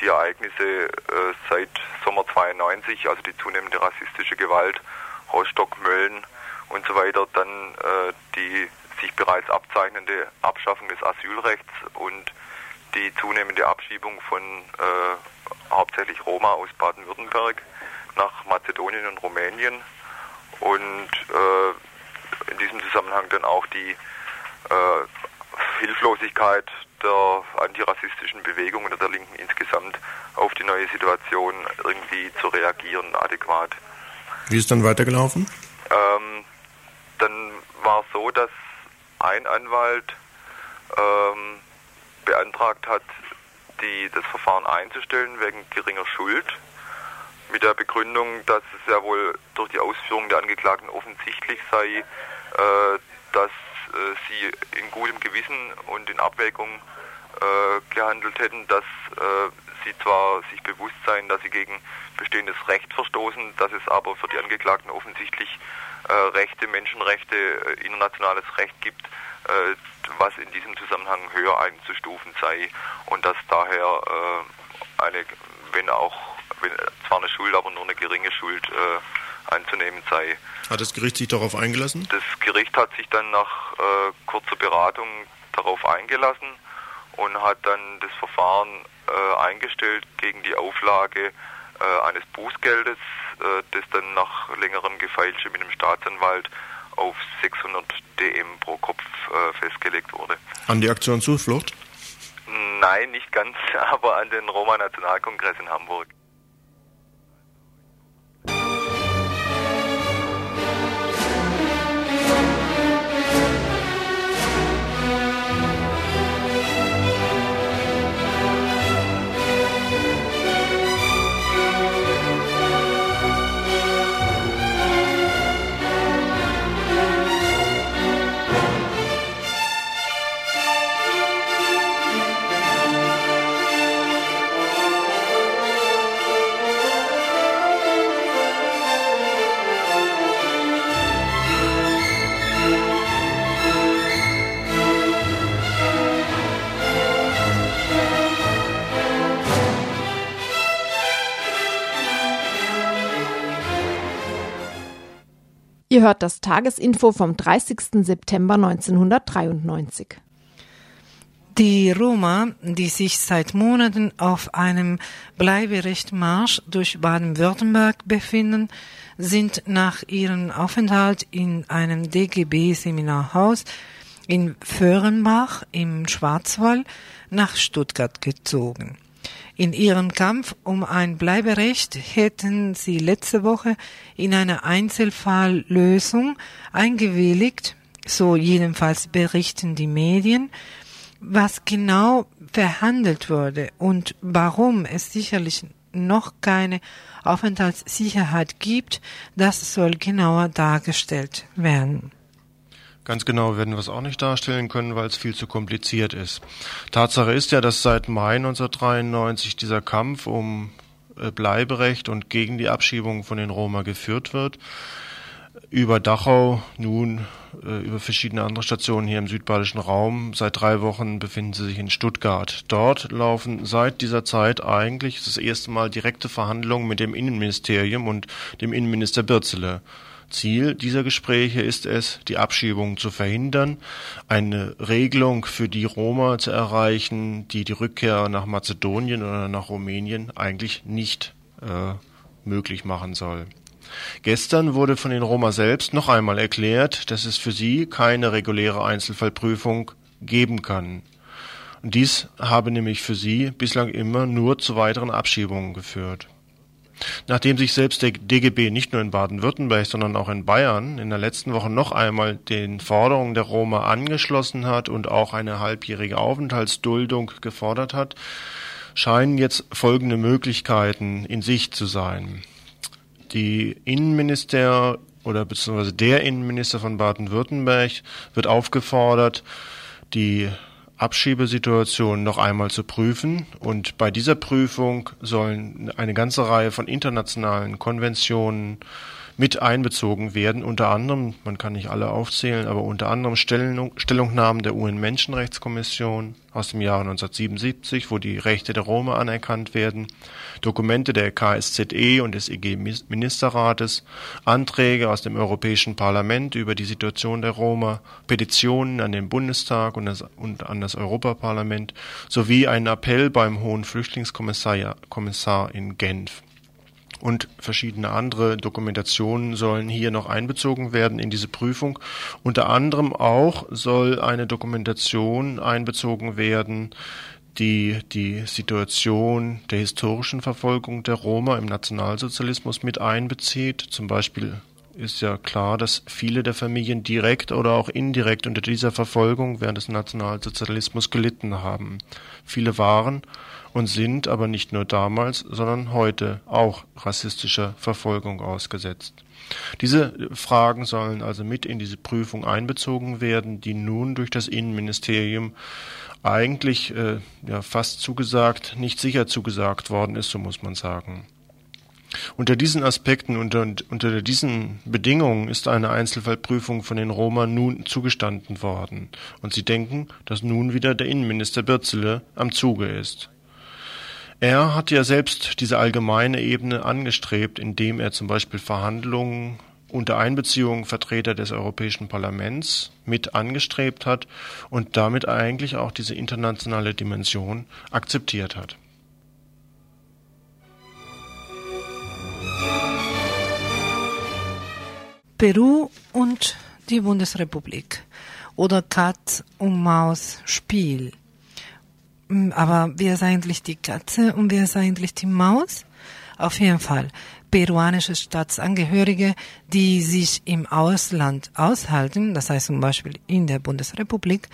die Ereignisse äh, seit Sommer 92, also die zunehmende rassistische Gewalt, Rostock, Mölln und so weiter, dann äh, die sich bereits abzeichnende Abschaffung des Asylrechts und die zunehmende Abschiebung von äh, hauptsächlich Roma aus Baden-Württemberg nach Mazedonien und Rumänien und äh, in diesem Zusammenhang dann auch die äh, Hilflosigkeit der antirassistischen Bewegung oder der Linken insgesamt auf die neue Situation irgendwie zu reagieren adäquat. Wie ist dann weitergelaufen? Ähm, dann war es so, dass ein Anwalt ähm, beantragt hat, die, das Verfahren einzustellen wegen geringer Schuld, mit der Begründung, dass es ja wohl durch die Ausführung der Angeklagten offensichtlich sei, äh, dass äh, sie in gutem Gewissen und in Abwägung äh, gehandelt hätten, dass äh, sie zwar sich bewusst seien, dass sie gegen bestehendes Recht verstoßen, dass es aber für die Angeklagten offensichtlich äh, Rechte, Menschenrechte, äh, internationales Recht gibt, was in diesem Zusammenhang höher einzustufen sei und dass daher äh, eine, wenn auch wenn, zwar eine Schuld, aber nur eine geringe Schuld äh, anzunehmen sei. Hat das Gericht sich darauf eingelassen? Das Gericht hat sich dann nach äh, kurzer Beratung darauf eingelassen und hat dann das Verfahren äh, eingestellt gegen die Auflage äh, eines Bußgeldes, äh, das dann nach längerem Gefeilsche mit dem Staatsanwalt auf 600 DM pro Kopf äh, festgelegt wurde. An die Aktion Zuflucht? Nein, nicht ganz, aber an den Roma-Nationalkongress in Hamburg. Ihr hört das Tagesinfo vom 30. September 1993. Die Roma, die sich seit Monaten auf einem Bleiberechtmarsch durch Baden-Württemberg befinden, sind nach ihrem Aufenthalt in einem DGB-Seminarhaus in Föhrenbach im Schwarzwald nach Stuttgart gezogen. In ihrem Kampf um ein Bleiberecht hätten sie letzte Woche in eine Einzelfalllösung eingewilligt, so jedenfalls berichten die Medien. Was genau verhandelt wurde und warum es sicherlich noch keine Aufenthaltssicherheit gibt, das soll genauer dargestellt werden. Ganz genau werden wir es auch nicht darstellen können, weil es viel zu kompliziert ist. Tatsache ist ja, dass seit Mai 1993 dieser Kampf um äh, Bleiberecht und gegen die Abschiebung von den Roma geführt wird. Über Dachau, nun äh, über verschiedene andere Stationen hier im südbadischen Raum. Seit drei Wochen befinden sie sich in Stuttgart. Dort laufen seit dieser Zeit eigentlich das erste Mal direkte Verhandlungen mit dem Innenministerium und dem Innenminister Birzele. Ziel dieser Gespräche ist es, die Abschiebung zu verhindern, eine Regelung für die Roma zu erreichen, die die Rückkehr nach Mazedonien oder nach Rumänien eigentlich nicht äh, möglich machen soll. Gestern wurde von den Roma selbst noch einmal erklärt, dass es für sie keine reguläre Einzelfallprüfung geben kann. Dies habe nämlich für sie bislang immer nur zu weiteren Abschiebungen geführt. Nachdem sich selbst der DGB nicht nur in Baden-Württemberg, sondern auch in Bayern in der letzten Woche noch einmal den Forderungen der Roma angeschlossen hat und auch eine halbjährige Aufenthaltsduldung gefordert hat, scheinen jetzt folgende Möglichkeiten in Sicht zu sein. Die Innenminister oder beziehungsweise der Innenminister von Baden-Württemberg wird aufgefordert, die Abschiebesituation noch einmal zu prüfen. Und bei dieser Prüfung sollen eine ganze Reihe von internationalen Konventionen mit einbezogen werden. Unter anderem, man kann nicht alle aufzählen, aber unter anderem Stellung, Stellungnahmen der UN-Menschenrechtskommission aus dem Jahr 1977, wo die Rechte der Roma anerkannt werden, Dokumente der KSZE und des EG-Ministerrates, Anträge aus dem Europäischen Parlament über die Situation der Roma, Petitionen an den Bundestag und, das, und an das Europaparlament sowie einen Appell beim Hohen Flüchtlingskommissar Kommissar in Genf und verschiedene andere Dokumentationen sollen hier noch einbezogen werden in diese Prüfung. Unter anderem auch soll eine Dokumentation einbezogen werden, die die Situation der historischen Verfolgung der Roma im Nationalsozialismus mit einbezieht. Zum Beispiel ist ja klar, dass viele der Familien direkt oder auch indirekt unter dieser Verfolgung während des Nationalsozialismus gelitten haben. Viele waren und sind aber nicht nur damals, sondern heute auch rassistischer Verfolgung ausgesetzt. Diese Fragen sollen also mit in diese Prüfung einbezogen werden, die nun durch das Innenministerium eigentlich äh, ja, fast zugesagt, nicht sicher zugesagt worden ist, so muss man sagen. Unter diesen Aspekten, unter, unter diesen Bedingungen ist eine Einzelfallprüfung von den Roma nun zugestanden worden. Und sie denken, dass nun wieder der Innenminister Birzele am Zuge ist. Er hat ja selbst diese allgemeine Ebene angestrebt, indem er zum Beispiel Verhandlungen unter Einbeziehung Vertreter des Europäischen Parlaments mit angestrebt hat und damit eigentlich auch diese internationale Dimension akzeptiert hat. Peru und die Bundesrepublik oder Katz und Maus Spiel. Hm, aber wer ist eigentlich die Katze und wer ist eigentlich die Maus? Auf jeden Fall peruanische Staatsangehörige, die sich im Ausland aushalten, das heißt zum Beispiel in der Bundesrepublik,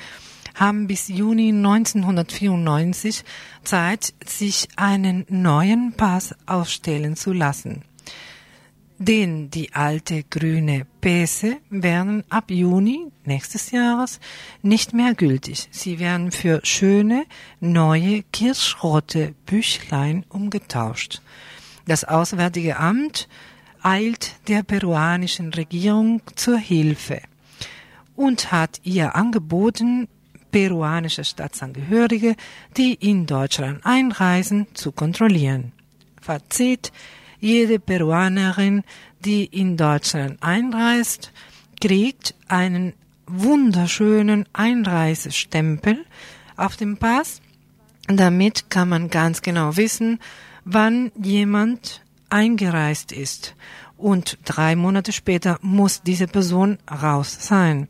haben bis Juni 1994 Zeit, sich einen neuen Pass ausstellen zu lassen denn die alte grüne Pässe werden ab Juni nächstes Jahres nicht mehr gültig. Sie werden für schöne, neue kirschrote Büchlein umgetauscht. Das Auswärtige Amt eilt der peruanischen Regierung zur Hilfe und hat ihr angeboten, peruanische Staatsangehörige, die in Deutschland einreisen, zu kontrollieren. Fazit, jede Peruanerin, die in Deutschland einreist, kriegt einen wunderschönen Einreisestempel auf dem Pass. Damit kann man ganz genau wissen, wann jemand eingereist ist. Und drei Monate später muss diese Person raus sein.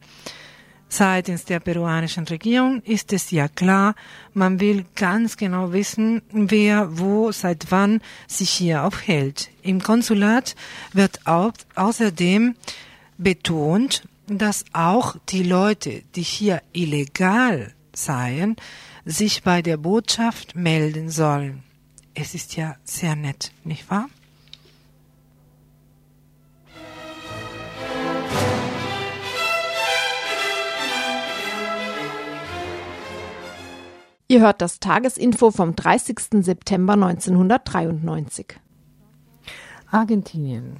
Seitens der peruanischen Regierung ist es ja klar, man will ganz genau wissen, wer wo seit wann sich hier aufhält. Im Konsulat wird au außerdem betont, dass auch die Leute, die hier illegal seien, sich bei der Botschaft melden sollen. Es ist ja sehr nett, nicht wahr? Ihr hört das Tagesinfo vom 30. September 1993. Argentinien.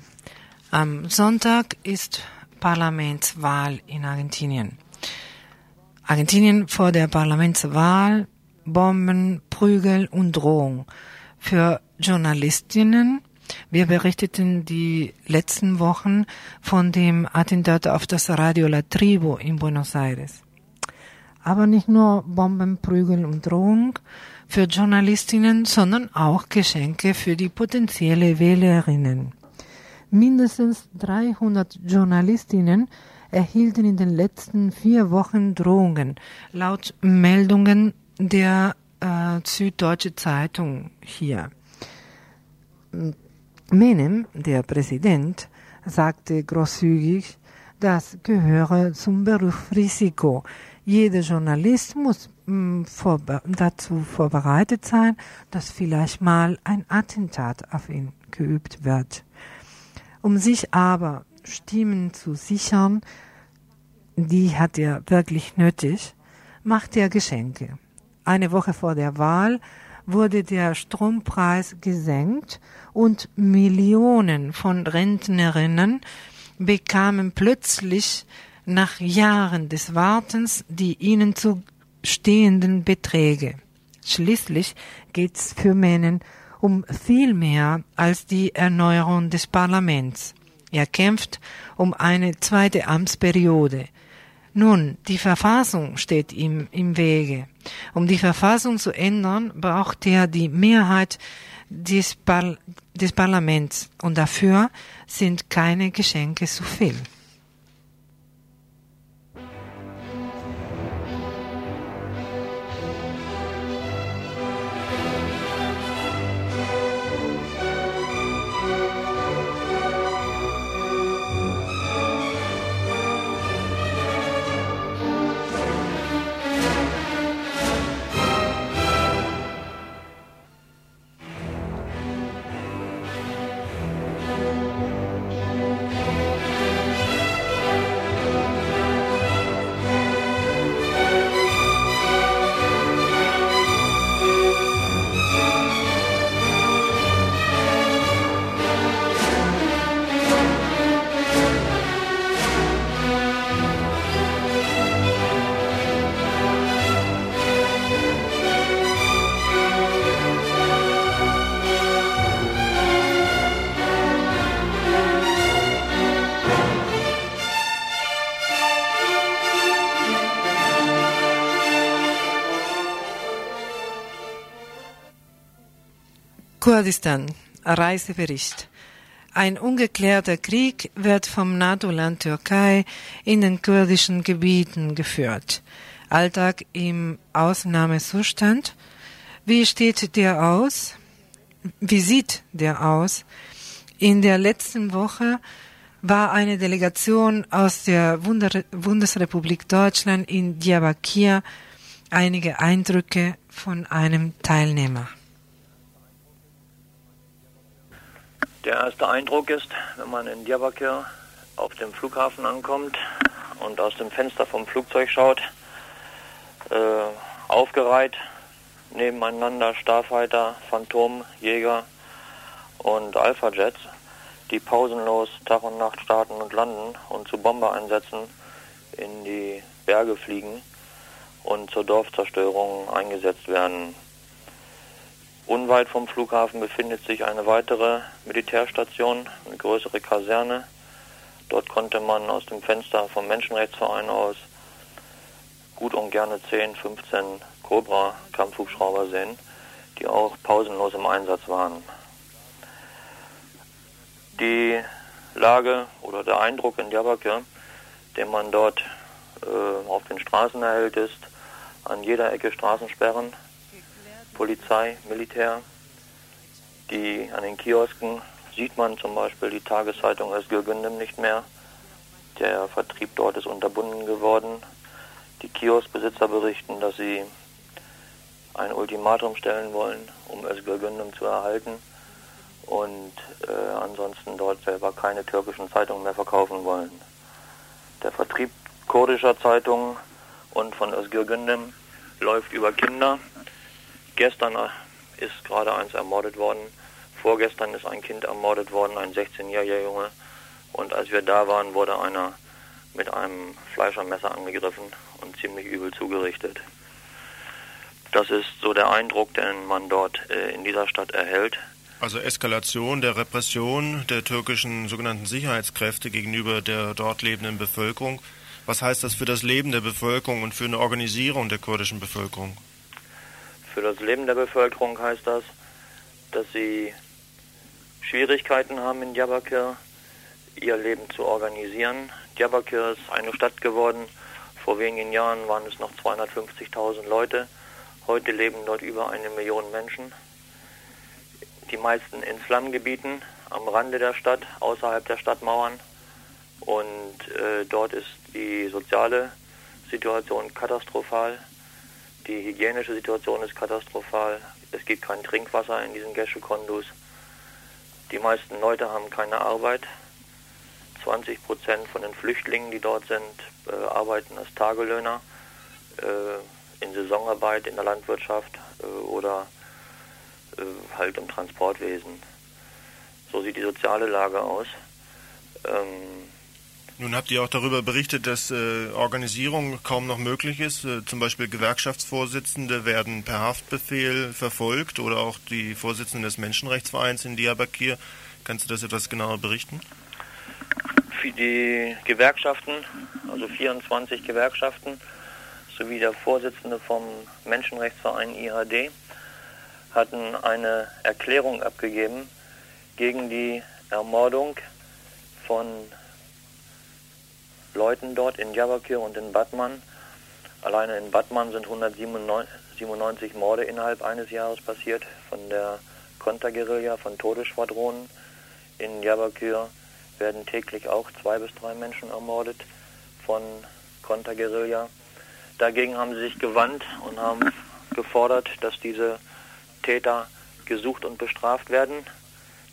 Am Sonntag ist Parlamentswahl in Argentinien. Argentinien vor der Parlamentswahl Bomben, Prügel und Drohung. Für Journalistinnen wir berichteten die letzten Wochen von dem Attentat auf das Radio La Tribu in Buenos Aires. Aber nicht nur Bomben, Prügel und Drohung für Journalistinnen, sondern auch Geschenke für die potenzielle Wählerinnen. Mindestens 300 Journalistinnen erhielten in den letzten vier Wochen Drohungen, laut Meldungen der äh, Süddeutsche Zeitung hier. Menem, der Präsident, sagte großzügig, das gehöre zum Berufsrisiko. Jeder Journalist muss mh, mm, vor, dazu vorbereitet sein, dass vielleicht mal ein Attentat auf ihn geübt wird. Um sich aber Stimmen zu sichern, die hat er wirklich nötig, macht er Geschenke. Eine Woche vor der Wahl wurde der Strompreis gesenkt und Millionen von Rentnerinnen bekamen plötzlich nach Jahren des Wartens die ihnen zu stehenden Beträge. Schließlich geht's für Menen um viel mehr als die Erneuerung des Parlaments. Er kämpft um eine zweite Amtsperiode. Nun, die Verfassung steht ihm im Wege. Um die Verfassung zu ändern, braucht er die Mehrheit des, Par des Parlaments und dafür sind keine Geschenke zu viel. Kurdistan, Reisebericht. Ein ungeklärter Krieg wird vom NATO-Land Türkei in den kurdischen Gebieten geführt. Alltag im Ausnahmezustand. Wie steht der aus? Wie sieht der aus? In der letzten Woche war eine Delegation aus der Bundesrepublik Deutschland in Diyarbakir einige Eindrücke von einem Teilnehmer. Der erste Eindruck ist, wenn man in Diyarbakir auf dem Flughafen ankommt und aus dem Fenster vom Flugzeug schaut, äh, aufgereiht nebeneinander Starfighter, Phantom, Jäger und Alpha-Jets, die pausenlos Tag und Nacht starten und landen und zu Bombereinsätzen in die Berge fliegen und zur Dorfzerstörung eingesetzt werden. Unweit vom Flughafen befindet sich eine weitere Militärstation, eine größere Kaserne. Dort konnte man aus dem Fenster vom Menschenrechtsverein aus gut und gerne 10, 15 Cobra-Kampfhubschrauber sehen, die auch pausenlos im Einsatz waren. Die Lage oder der Eindruck in Diyarbakir, den man dort äh, auf den Straßen erhält, ist an jeder Ecke Straßensperren, Polizei, Militär. Die, an den Kiosken sieht man zum Beispiel die Tageszeitung Özgürgündem nicht mehr. Der Vertrieb dort ist unterbunden geworden. Die Kioskbesitzer berichten, dass sie ein Ultimatum stellen wollen, um Özgürgündem zu erhalten und äh, ansonsten dort selber keine türkischen Zeitungen mehr verkaufen wollen. Der Vertrieb kurdischer Zeitungen und von Özgürgündem läuft über Kinder. Gestern äh, ist gerade eins ermordet worden. Vorgestern ist ein Kind ermordet worden, ein 16-jähriger Junge. Und als wir da waren, wurde einer mit einem Fleischermesser angegriffen und ziemlich übel zugerichtet. Das ist so der Eindruck, den man dort äh, in dieser Stadt erhält. Also Eskalation der Repression der türkischen sogenannten Sicherheitskräfte gegenüber der dort lebenden Bevölkerung. Was heißt das für das Leben der Bevölkerung und für eine Organisierung der kurdischen Bevölkerung? Für das Leben der Bevölkerung heißt das, dass sie Schwierigkeiten haben in Diyarbakir, ihr Leben zu organisieren. Diyarbakir ist eine Stadt geworden. Vor wenigen Jahren waren es noch 250.000 Leute. Heute leben dort über eine Million Menschen. Die meisten in Slumgebieten am Rande der Stadt, außerhalb der Stadtmauern. Und äh, dort ist die soziale Situation katastrophal. Die hygienische Situation ist katastrophal. Es gibt kein Trinkwasser in diesen Gesche-Kondus. Die meisten Leute haben keine Arbeit. 20 Prozent von den Flüchtlingen, die dort sind, äh, arbeiten als Tagelöhner. äh, in Saisonarbeit in der Landwirtschaft äh, oder äh, halt im Transportwesen. So sieht die soziale Lage aus. Ähm, nun habt ihr auch darüber berichtet, dass äh, Organisierung kaum noch möglich ist. Äh, zum Beispiel Gewerkschaftsvorsitzende werden per Haftbefehl verfolgt oder auch die Vorsitzenden des Menschenrechtsvereins in Diyarbakir. Kannst du das etwas genauer berichten? Für die Gewerkschaften, also 24 Gewerkschaften, sowie der Vorsitzende vom Menschenrechtsverein IHD, hatten eine Erklärung abgegeben gegen die Ermordung von Leuten dort in Diyarbakir und in Batman. Alleine in Batman sind 197 Morde innerhalb eines Jahres passiert von der Konterguerilla, von Todesschwadronen. In Diyarbakir werden täglich auch zwei bis drei Menschen ermordet von Konterguerilla. Dagegen haben sie sich gewandt und haben gefordert, dass diese Täter gesucht und bestraft werden.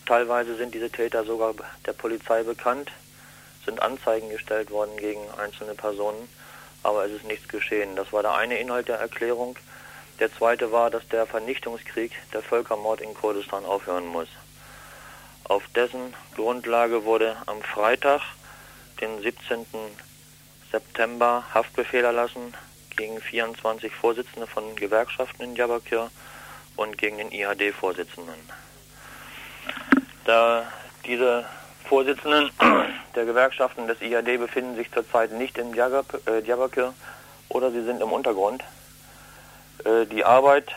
Teilweise sind diese Täter sogar der Polizei bekannt sind Anzeigen gestellt worden gegen einzelne Personen, aber es ist nichts geschehen. Das war der eine Inhalt der Erklärung. Der zweite war, dass der Vernichtungskrieg, der Völkermord in Kurdistan aufhören muss. Auf dessen Grundlage wurde am Freitag, den 17. September, Haftbefehl erlassen gegen 24 Vorsitzende von Gewerkschaften in Diyarbakir und gegen den IHD-Vorsitzenden. Da diese Vorsitzenden der Gewerkschaften des IAD befinden sich zurzeit nicht in äh, Diyarbakir oder sie sind im Untergrund. Äh, die Arbeit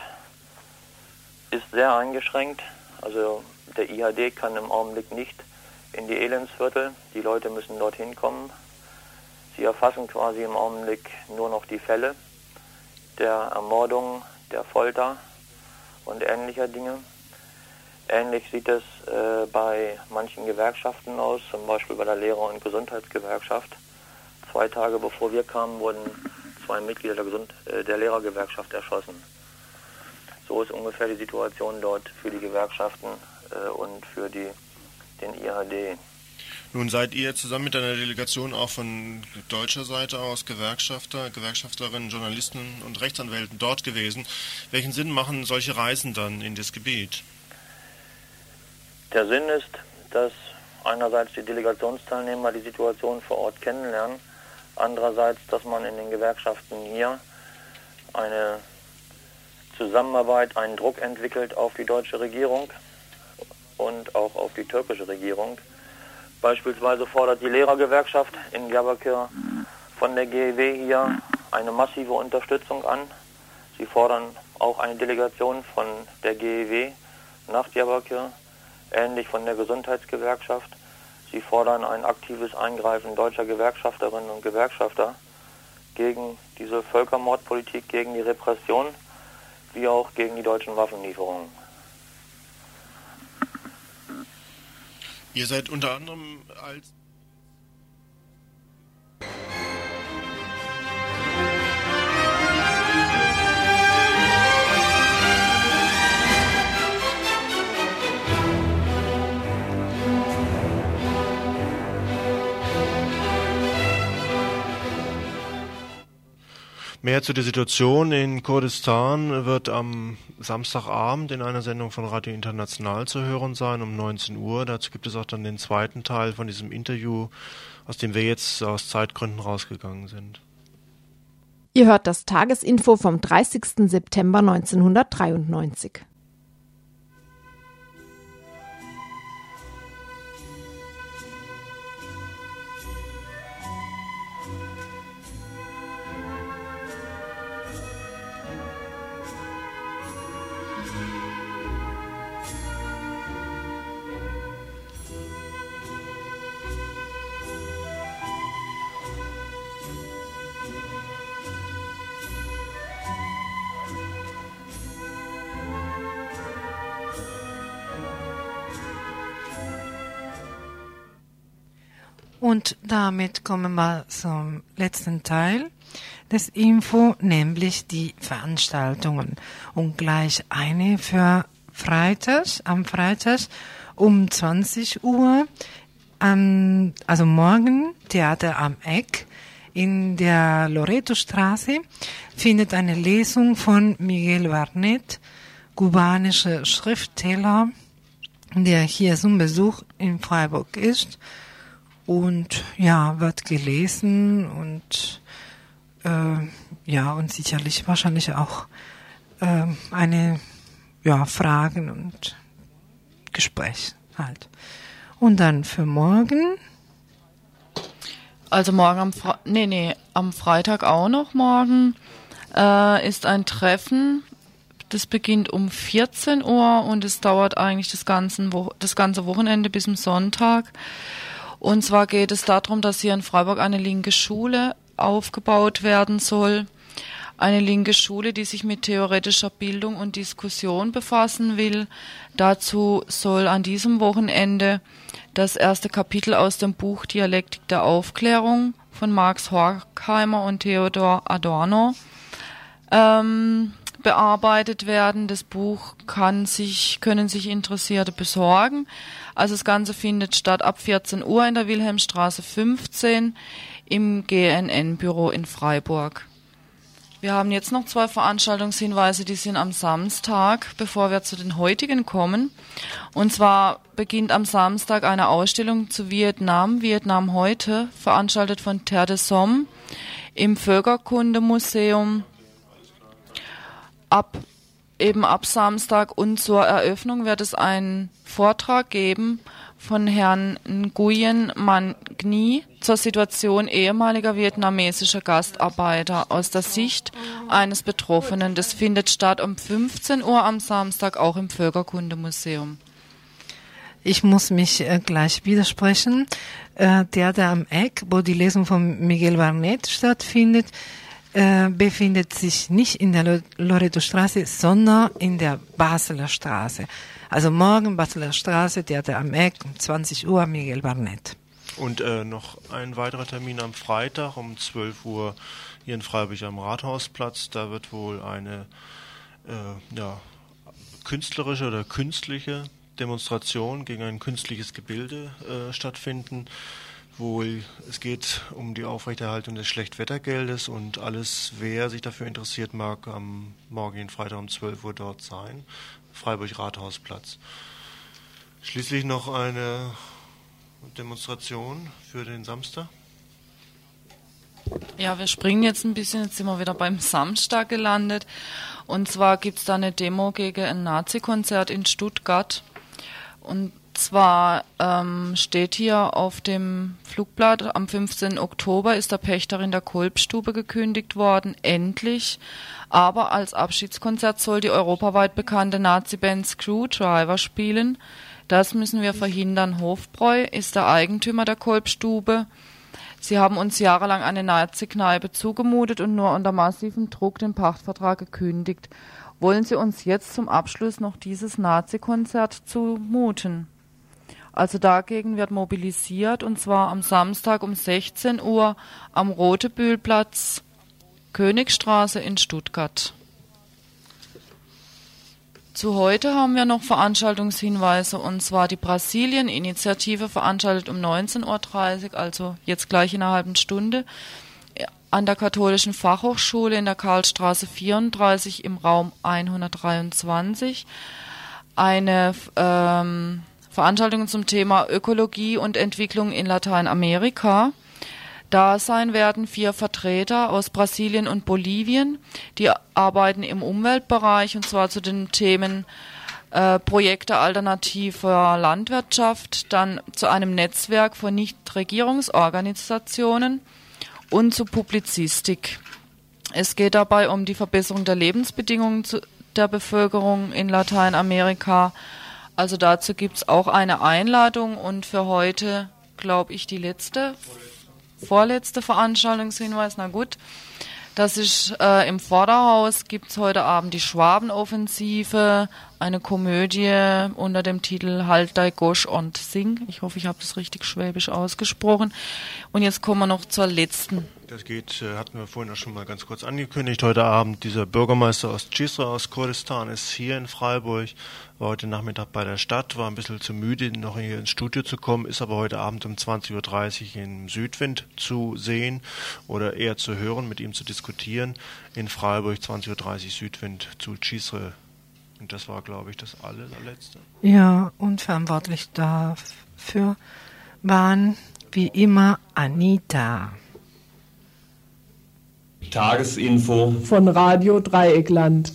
ist sehr eingeschränkt. Also der IHD kann im Augenblick nicht in die Elendsviertel. Die Leute müssen dorthin kommen. Sie erfassen quasi im Augenblick nur noch die Fälle der Ermordung, der Folter und ähnlicher Dinge. Ähnlich sieht es äh, bei manchen Gewerkschaften aus, zum Beispiel bei der Lehrer- und Gesundheitsgewerkschaft. Zwei Tage bevor wir kamen, wurden zwei Mitglieder der, Gesund äh, der Lehrergewerkschaft erschossen. So ist ungefähr die Situation dort für die Gewerkschaften äh, und für die, den IHD. Nun seid ihr zusammen mit einer Delegation auch von deutscher Seite aus Gewerkschafter, Gewerkschaftlerinnen, Journalisten und Rechtsanwälten dort gewesen. Welchen Sinn machen solche Reisen dann in das Gebiet? Der Sinn ist, dass einerseits die Delegationsteilnehmer die Situation vor Ort kennenlernen, andererseits, dass man in den Gewerkschaften hier eine Zusammenarbeit, einen Druck entwickelt auf die deutsche Regierung und auch auf die türkische Regierung. Beispielsweise fordert die Lehrergewerkschaft in Diyarbakir von der GEW hier eine massive Unterstützung an. Sie fordern auch eine Delegation von der GEW nach Diyarbakir ähnlich von der Gesundheitsgewerkschaft. Sie fordern ein aktives Eingreifen deutscher Gewerkschafterinnen und Gewerkschafter gegen diese Völkermordpolitik, gegen die Repression, wie auch gegen die deutschen Waffenlieferungen. Ihr seid unter anderem als Mehr zu der Situation in Kurdistan wird am Samstagabend in einer Sendung von Radio International zu hören sein um 19 Uhr. Dazu gibt es auch dann den zweiten Teil von diesem Interview, aus dem wir jetzt aus Zeitgründen rausgegangen sind. Ihr hört das Tagesinfo vom 30. September 1993. Und damit kommen wir zum letzten Teil des Info, nämlich die Veranstaltungen. Und gleich eine für Freitag, am Freitag um 20 Uhr, ähm, also morgen Theater am Eck In der Loreto-Straße findet eine Lesung von Miguel Barnet, kubanischer Schriftsteller, der hier zum Besuch in Freiburg ist und ja, wird gelesen und äh, ja, und sicherlich wahrscheinlich auch äh, eine ja, Fragen und Gespräch halt. Und dann für morgen. Also morgen am Fre nee, nee, am Freitag auch noch morgen äh, ist ein Treffen. Das beginnt um 14 Uhr und es dauert eigentlich das ganze, Wo das ganze Wochenende bis zum Sonntag. Und zwar geht es darum, dass hier in Freiburg eine linke Schule aufgebaut werden soll. Eine linke Schule, die sich mit theoretischer Bildung und Diskussion befassen will. Dazu soll an diesem Wochenende das erste Kapitel aus dem Buch Dialektik der Aufklärung von Marx Horkheimer und Theodor Adorno ähm, bearbeitet werden. Das Buch kann sich, können sich Interessierte besorgen. Also das Ganze findet statt ab 14 Uhr in der Wilhelmstraße 15 im GNN-Büro in Freiburg. Wir haben jetzt noch zwei Veranstaltungshinweise, die sind am Samstag, bevor wir zu den heutigen kommen. Und zwar beginnt am Samstag eine Ausstellung zu Vietnam, Vietnam heute, veranstaltet von Terre de Somme im Völkerkundemuseum ab eben ab Samstag und zur Eröffnung wird es einen Vortrag geben von Herrn Nguyen Man Ngni zur Situation ehemaliger vietnamesischer Gastarbeiter aus der Sicht eines Betroffenen. Das findet statt um 15 Uhr am Samstag auch im Völkerkundemuseum. Ich muss mich äh, gleich widersprechen. Äh, der da am Eck, wo die Lesung von Miguel Barnet stattfindet, äh, befindet sich nicht in der Loreto-Straße, sondern in der Basler Straße. Also morgen Basler Straße, Theater am Eck, um 20 Uhr, Miguel Barnett. Und äh, noch ein weiterer Termin am Freitag um 12 Uhr hier in Freiburg am Rathausplatz. Da wird wohl eine äh, ja, künstlerische oder künstliche Demonstration gegen ein künstliches Gebilde äh, stattfinden. Wohl, es geht um die Aufrechterhaltung des Schlechtwettergeldes und alles, wer sich dafür interessiert, mag am morgigen Freitag um 12 Uhr dort sein. Freiburg-Rathausplatz. Schließlich noch eine Demonstration für den Samstag. Ja, wir springen jetzt ein bisschen, jetzt sind wir wieder beim Samstag gelandet. Und zwar gibt es da eine Demo gegen ein Nazi-Konzert in Stuttgart. Und zwar ähm, steht hier auf dem Flugblatt, am 15. Oktober ist der Pächterin der Kolbstube gekündigt worden, endlich. Aber als Abschiedskonzert soll die europaweit bekannte Nazi-Band Screwdriver spielen. Das müssen wir verhindern. Hofbräu ist der Eigentümer der Kolbstube. Sie haben uns jahrelang eine Nazi-Kneipe zugemutet und nur unter massivem Druck den Pachtvertrag gekündigt. Wollen Sie uns jetzt zum Abschluss noch dieses Nazi-Konzert zumuten? Also dagegen wird mobilisiert und zwar am Samstag um 16 Uhr am Rotebühlplatz, Königstraße in Stuttgart. Zu heute haben wir noch Veranstaltungshinweise und zwar die Brasilien-Initiative veranstaltet um 19.30 Uhr, also jetzt gleich in einer halben Stunde, an der Katholischen Fachhochschule in der Karlstraße 34 im Raum 123 eine ähm, Veranstaltung zum Thema Ökologie und Entwicklung in Lateinamerika. Da sein werden vier Vertreter aus Brasilien und Bolivien, die arbeiten im Umweltbereich und zwar zu den Themen äh, Projekte alternativer Landwirtschaft, dann zu einem Netzwerk von Nichtregierungsorganisationen und zu Publizistik. Es geht dabei um die Verbesserung der Lebensbedingungen der Bevölkerung in Lateinamerika. Also dazu gibt es auch eine Einladung und für heute, glaube ich, die letzte vorletzte Veranstaltungshinweis, na gut. Das ist äh, im Vorderhaus, gibt es heute Abend die Schwabenoffensive eine Komödie unter dem Titel Halt dei Gosch und Sing. Ich hoffe, ich habe das richtig schwäbisch ausgesprochen. Und jetzt kommen wir noch zur letzten. Das geht, äh, hatten wir vorhin auch schon mal ganz kurz angekündigt. Heute Abend dieser Bürgermeister aus Chisra aus Kurdistan ist hier in Freiburg, war heute Nachmittag bei der Stadt, war ein bisschen zu müde, noch hier ins Studio zu kommen, ist aber heute Abend um 20.30 Uhr im Südwind zu sehen oder eher zu hören, mit ihm zu diskutieren. In Freiburg 20.30 Uhr Südwind zu Chisre und das war, glaube ich, das allerletzte. Ja, und verantwortlich dafür waren wie immer Anita. Tagesinfo von Radio Dreieckland.